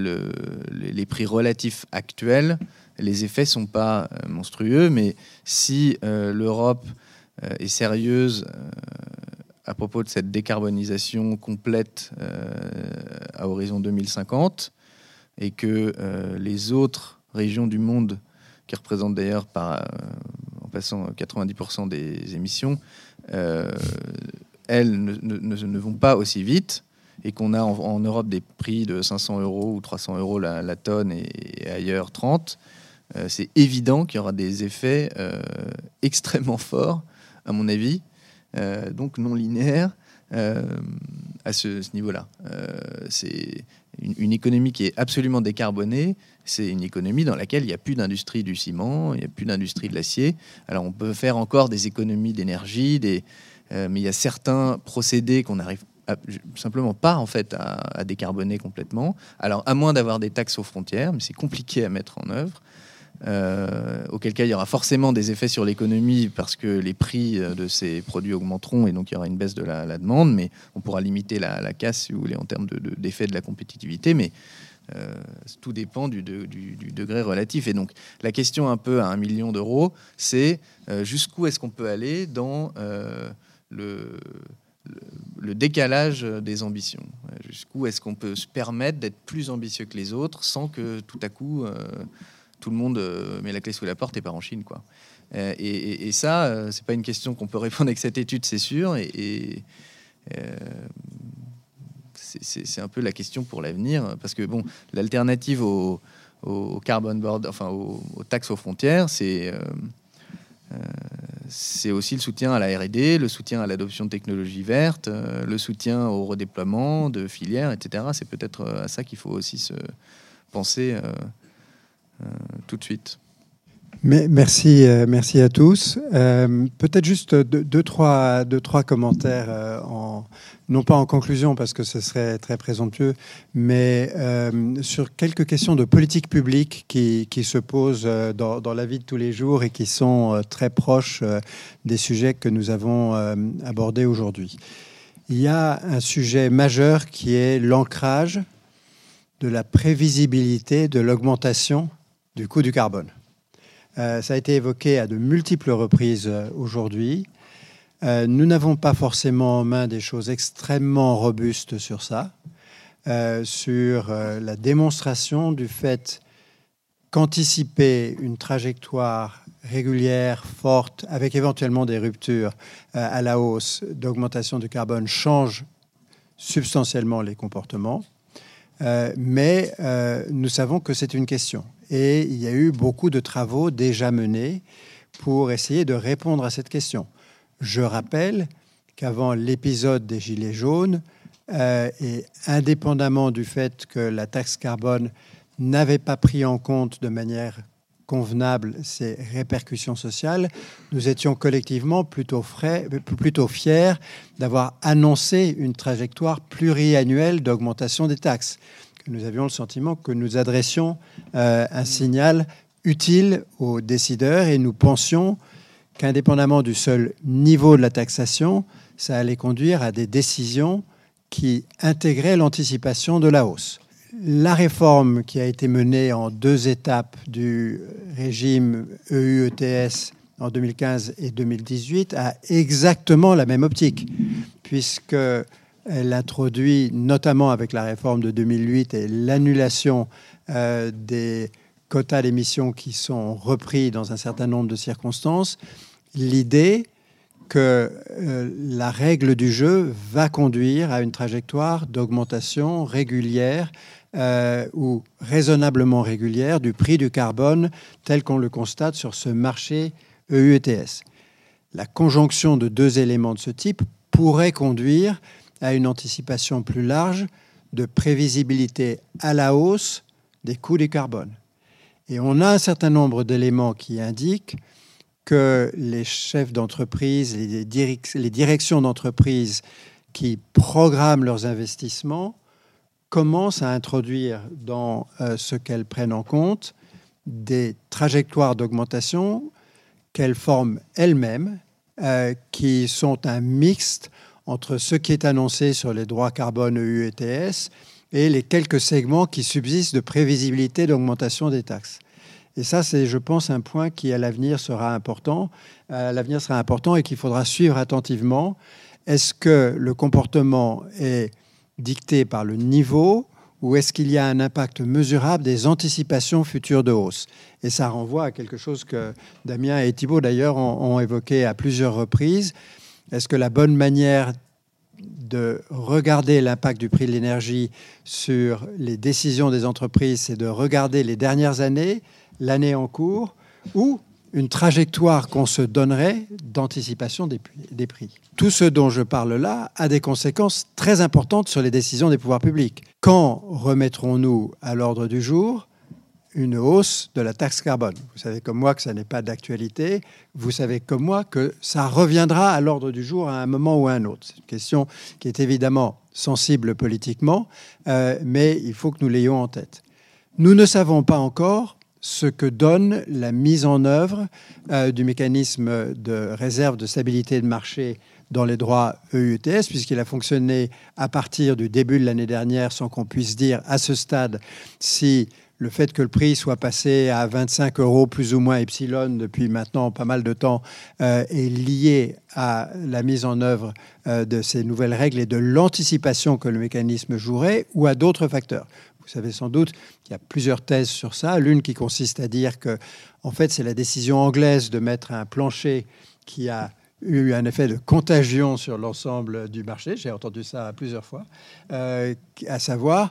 les prix relatifs actuels, les effets sont pas monstrueux, mais si l'Europe est sérieuse à propos de cette décarbonisation complète à horizon 2050, et que euh, les autres régions du monde, qui représentent d'ailleurs par, euh, en passant 90% des émissions, euh, elles ne, ne, vont pas aussi vite et qu'on a en, Europe des prix de 500 euros ou 300 euros la, tonne et, ailleurs 30, c'est évident qu'il y aura des effets extrêmement forts, à mon avis, donc non linéaires, à ce, niveau-là. c'est une, économie qui est absolument décarbonée, c'est une économie dans laquelle il n'y a plus d'industrie du ciment, il n'y a plus d'industrie de l'acier. Alors on peut faire encore des économies d'énergie, euh, mais il y a certains procédés qu'on n'arrive simplement pas en fait à, décarboner complètement. Alors à moins d'avoir des taxes aux frontières, mais c'est compliqué à mettre en œuvre. Euh, auquel cas il y aura forcément des effets sur l'économie parce que les prix euh, de ces produits augmenteront et donc il y aura une baisse de la, demande, mais on pourra limiter la, casse, si vous voulez, en termes d'effet de, la compétitivité, mais euh, tout dépend du, degré relatif. Et donc la question un peu à un million d'euros, c'est jusqu'où est-ce qu'on peut aller dans le, décalage des ambitions? Jusqu'où est-ce qu'on peut se permettre d'être plus ambitieux que les autres sans que tout à coup tout le monde euh, met la clé sous la porte et part en Chine. Quoi. Euh, et, ça, euh, pas une question qu'on peut répondre avec cette étude, c'est sûr. Et, c'est un peu la question pour l'avenir, parce que bon, l'alternative au, carbon board, enfin aux, taxes aux frontières, c'est aussi le soutien à la R&D, le soutien à l'adoption de technologies vertes, le soutien au redéploiement de filières, etc. C'est peut-être à ça qu'il faut aussi se penser tout de suite. merci, euh, merci à tous. Euh, peut-être juste deux, trois, deux, trois commentaires, euh, en, non pas en conclusion parce que ce serait très présomptueux, mais sur quelques questions de politique publique qui, se posent dans, la vie de tous les jours et qui sont très proches des sujets que nous avons abordés aujourd'hui. Il y a un sujet majeur qui est l'ancrage de la prévisibilité de l'augmentation du coût du carbone. Euh, ça a été évoqué à de multiples reprises euh, aujourd'hui. Euh, nous n'avons pas forcément en main des choses extrêmement robustes sur ça, sur la démonstration du fait qu'anticiper une trajectoire régulière, forte, avec éventuellement des ruptures à la hausse d'augmentation du carbone change substantiellement les comportements. Mais nous savons que c'est une question. Et il y a eu beaucoup de travaux déjà menés pour essayer de répondre à cette question. Je rappelle qu'avant l'épisode des Gilets jaunes, euh, et indépendamment du fait que la taxe carbone n'avait pas pris en compte de manière convenable ces répercussions sociales, nous étions collectivement plutôt, plutôt fiers d'avoir annoncé une trajectoire pluriannuelle d'augmentation des taxes nous avions le sentiment que nous adressions euh, un signal utile aux décideurs et nous pensions qu'indépendamment du seul niveau de la taxation, ça allait conduire à des décisions qui intégraient l'anticipation de la hausse. La réforme qui a été menée en deux étapes du régime EU-ETS en 2015 et 2018 a exactement la même optique, puisque elle introduit, notamment avec la réforme de 2008 et l'annulation euh, des quotas d'émissions qui sont repris dans un certain nombre de circonstances, l'idée que euh, la règle du jeu va conduire à une trajectoire d'augmentation régulière euh, ou raisonnablement régulière du prix du carbone tel qu'on le constate sur ce marché EU-ETS. La conjonction de deux éléments de ce type pourrait conduire à une anticipation plus large de prévisibilité à la hausse des coûts du carbone. Et on a un certain nombre d'éléments qui indiquent que les chefs d'entreprise, les, directions d'entreprise qui programment leurs investissements commencent à introduire dans euh, ce qu'elles prennent en compte des trajectoires d'augmentation qu'elles forment elles-mêmes, euh, qui sont un mixte entre ce qui est annoncé sur les droits carbone EU ETS et les quelques segments qui subsistent de prévisibilité d'augmentation des taxes. Et ça, c'est, je pense, un point qui, à l'avenir, sera important. À l'avenir sera important et qu'il faudra suivre attentivement. Est-ce que le comportement est dicté par le niveau ou est-ce qu'il y a un impact mesurable des anticipations futures de hausse? Et ça renvoie à quelque chose que Damien et Thibault, d'ailleurs, ont évoqué à plusieurs reprises. Est-ce que la bonne manière de regarder l'impact du prix de l'énergie sur les décisions des entreprises, c'est de regarder les dernières années, l'année en cours, ou une trajectoire qu'on se donnerait d'anticipation des, prix. Tout ce dont je parle là a des conséquences très importantes sur les décisions des pouvoirs publics. Quand remettrons-nous à l'ordre du jour une hausse de la taxe carbone? Vous savez comme moi que ça n'est pas d'actualité. Vous savez comme moi que ça reviendra à l'ordre du jour à un moment ou à un autre. C'est une question qui est évidemment sensible politiquement, euh, mais il faut que nous l'ayons en tête. Nous ne savons pas encore ce que donne la mise en œuvre euh, du mécanisme de réserve de stabilité de marché dans les droits EUTS, puisqu'il a fonctionné à partir du début de l'année dernière sans qu'on puisse dire à ce stade si le fait que le prix soit passé à 25 euros plus ou moins epsilon depuis maintenant pas mal de temps euh, est lié à la mise en œuvre euh, de ces nouvelles règles et de l'anticipation que le mécanisme jouerait ou à d'autres facteurs. Vous savez sans doute qu'il y a plusieurs thèses sur ça. L'une qui consiste à dire que, en fait, c'est la décision anglaise de mettre un plancher qui a eu un effet de contagion sur l'ensemble du marché. J'ai entendu ça plusieurs fois, euh, à savoir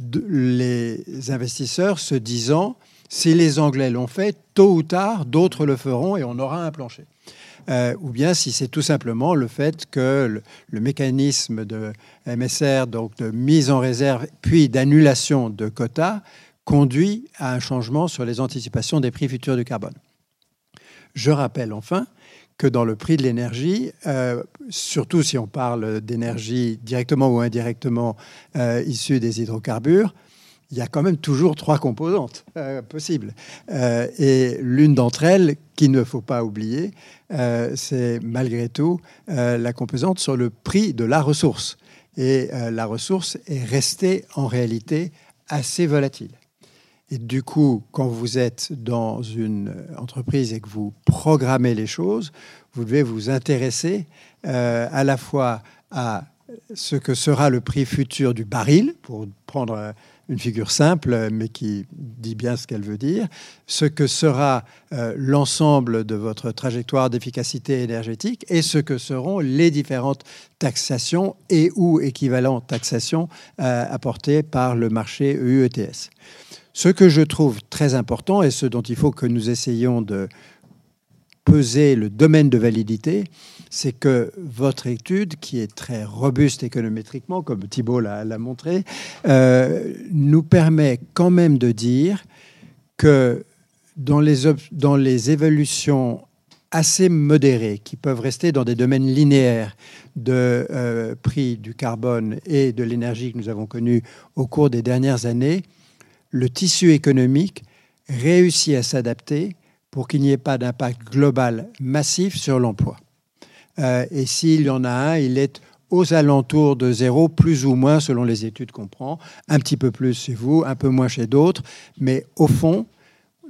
les investisseurs se disant si les Anglais l'ont fait, tôt ou tard, d'autres le feront et on aura un plancher. Euh, ou bien si c'est tout simplement le fait que le, mécanisme de MSR, donc de mise en réserve puis d'annulation de quotas, conduit à un changement sur les anticipations des prix futurs du carbone. Je rappelle enfin que dans le prix de l'énergie, euh, surtout si on parle d'énergie directement ou indirectement euh, issue des hydrocarbures, il y a quand même toujours trois composantes euh, possibles. et l'une d'entre elles, qu'il ne faut pas oublier, c'est malgré tout la composante sur le prix de la ressource. Et la ressource est restée en réalité assez volatile. Et du coup, quand vous êtes dans une entreprise et que vous programmez les choses, vous devez vous intéresser euh, à la fois à ce que sera le prix futur du baril, pour prendre une figure simple, mais qui dit bien ce qu'elle veut dire, ce que sera euh, l'ensemble de votre trajectoire d'efficacité énergétique et ce que seront les différentes taxations et ou équivalentes taxations euh, apportées par le marché EUETS. Ce que je trouve très important et ce dont il faut que nous essayions de peser le domaine de validité, c'est que votre étude, qui est très robuste économétriquement, comme Thibault l'a montré, euh, nous permet quand même de dire que dans les, évolutions assez modérées, qui peuvent rester dans des domaines linéaires de euh, prix du carbone et de l'énergie que nous avons connus au cours des dernières années, le tissu économique réussit à s'adapter pour qu'il n'y ait pas d'impact global massif sur l'emploi. Euh, et s'il y en a un, il est aux alentours de zéro, plus ou moins selon les études qu'on prend, un petit peu plus chez vous, un peu moins chez d'autres, mais au fond,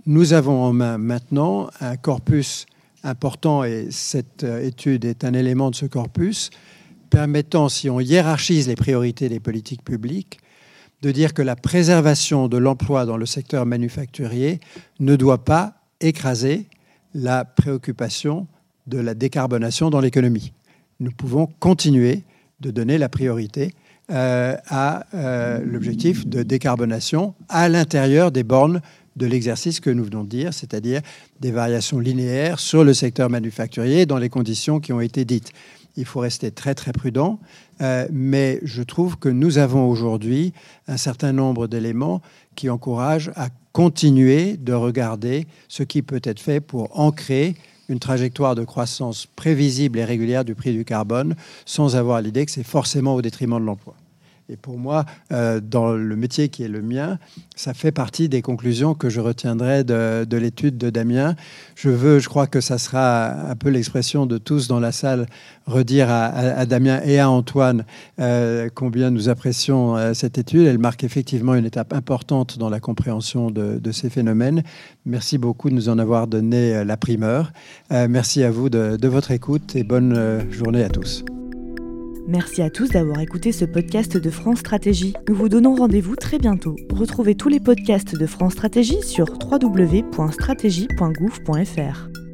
nous avons en main maintenant un corpus important, et cette euh, étude est un élément de ce corpus, permettant, si on hiérarchise les priorités des politiques publiques, de dire que la préservation de l'emploi dans le secteur manufacturier ne doit pas écraser la préoccupation de la décarbonation dans l'économie. Nous pouvons continuer de donner la priorité euh, à euh, l'objectif de décarbonation à l'intérieur des bornes de l'exercice que nous venons de dire, c'est-à-dire des variations linéaires sur le secteur manufacturier dans les conditions qui ont été dites. Il faut rester très très prudent, euh, mais je trouve que nous avons aujourd'hui un certain nombre d'éléments qui encouragent à continuer de regarder ce qui peut être fait pour ancrer une trajectoire de croissance prévisible et régulière du prix du carbone sans avoir l'idée que c'est forcément au détriment de l'emploi. Et pour moi, euh, dans le métier qui est le mien, ça fait partie des conclusions que je retiendrai de, l'étude de Damien. Je veux, je crois que ça sera un peu l'expression de tous dans la salle, redire à, Damien et à Antoine euh, combien nous apprécions euh, cette étude. Elle marque effectivement une étape importante dans la compréhension de, ces phénomènes. Merci beaucoup de nous en avoir donné la primeur. merci à vous de votre écoute et bonne journée à tous. Merci à tous d'avoir écouté ce podcast de France Stratégie. Nous vous donnons rendez-vous très bientôt. Retrouvez tous les podcasts de France Stratégie sur www.stratégie.gouv.fr.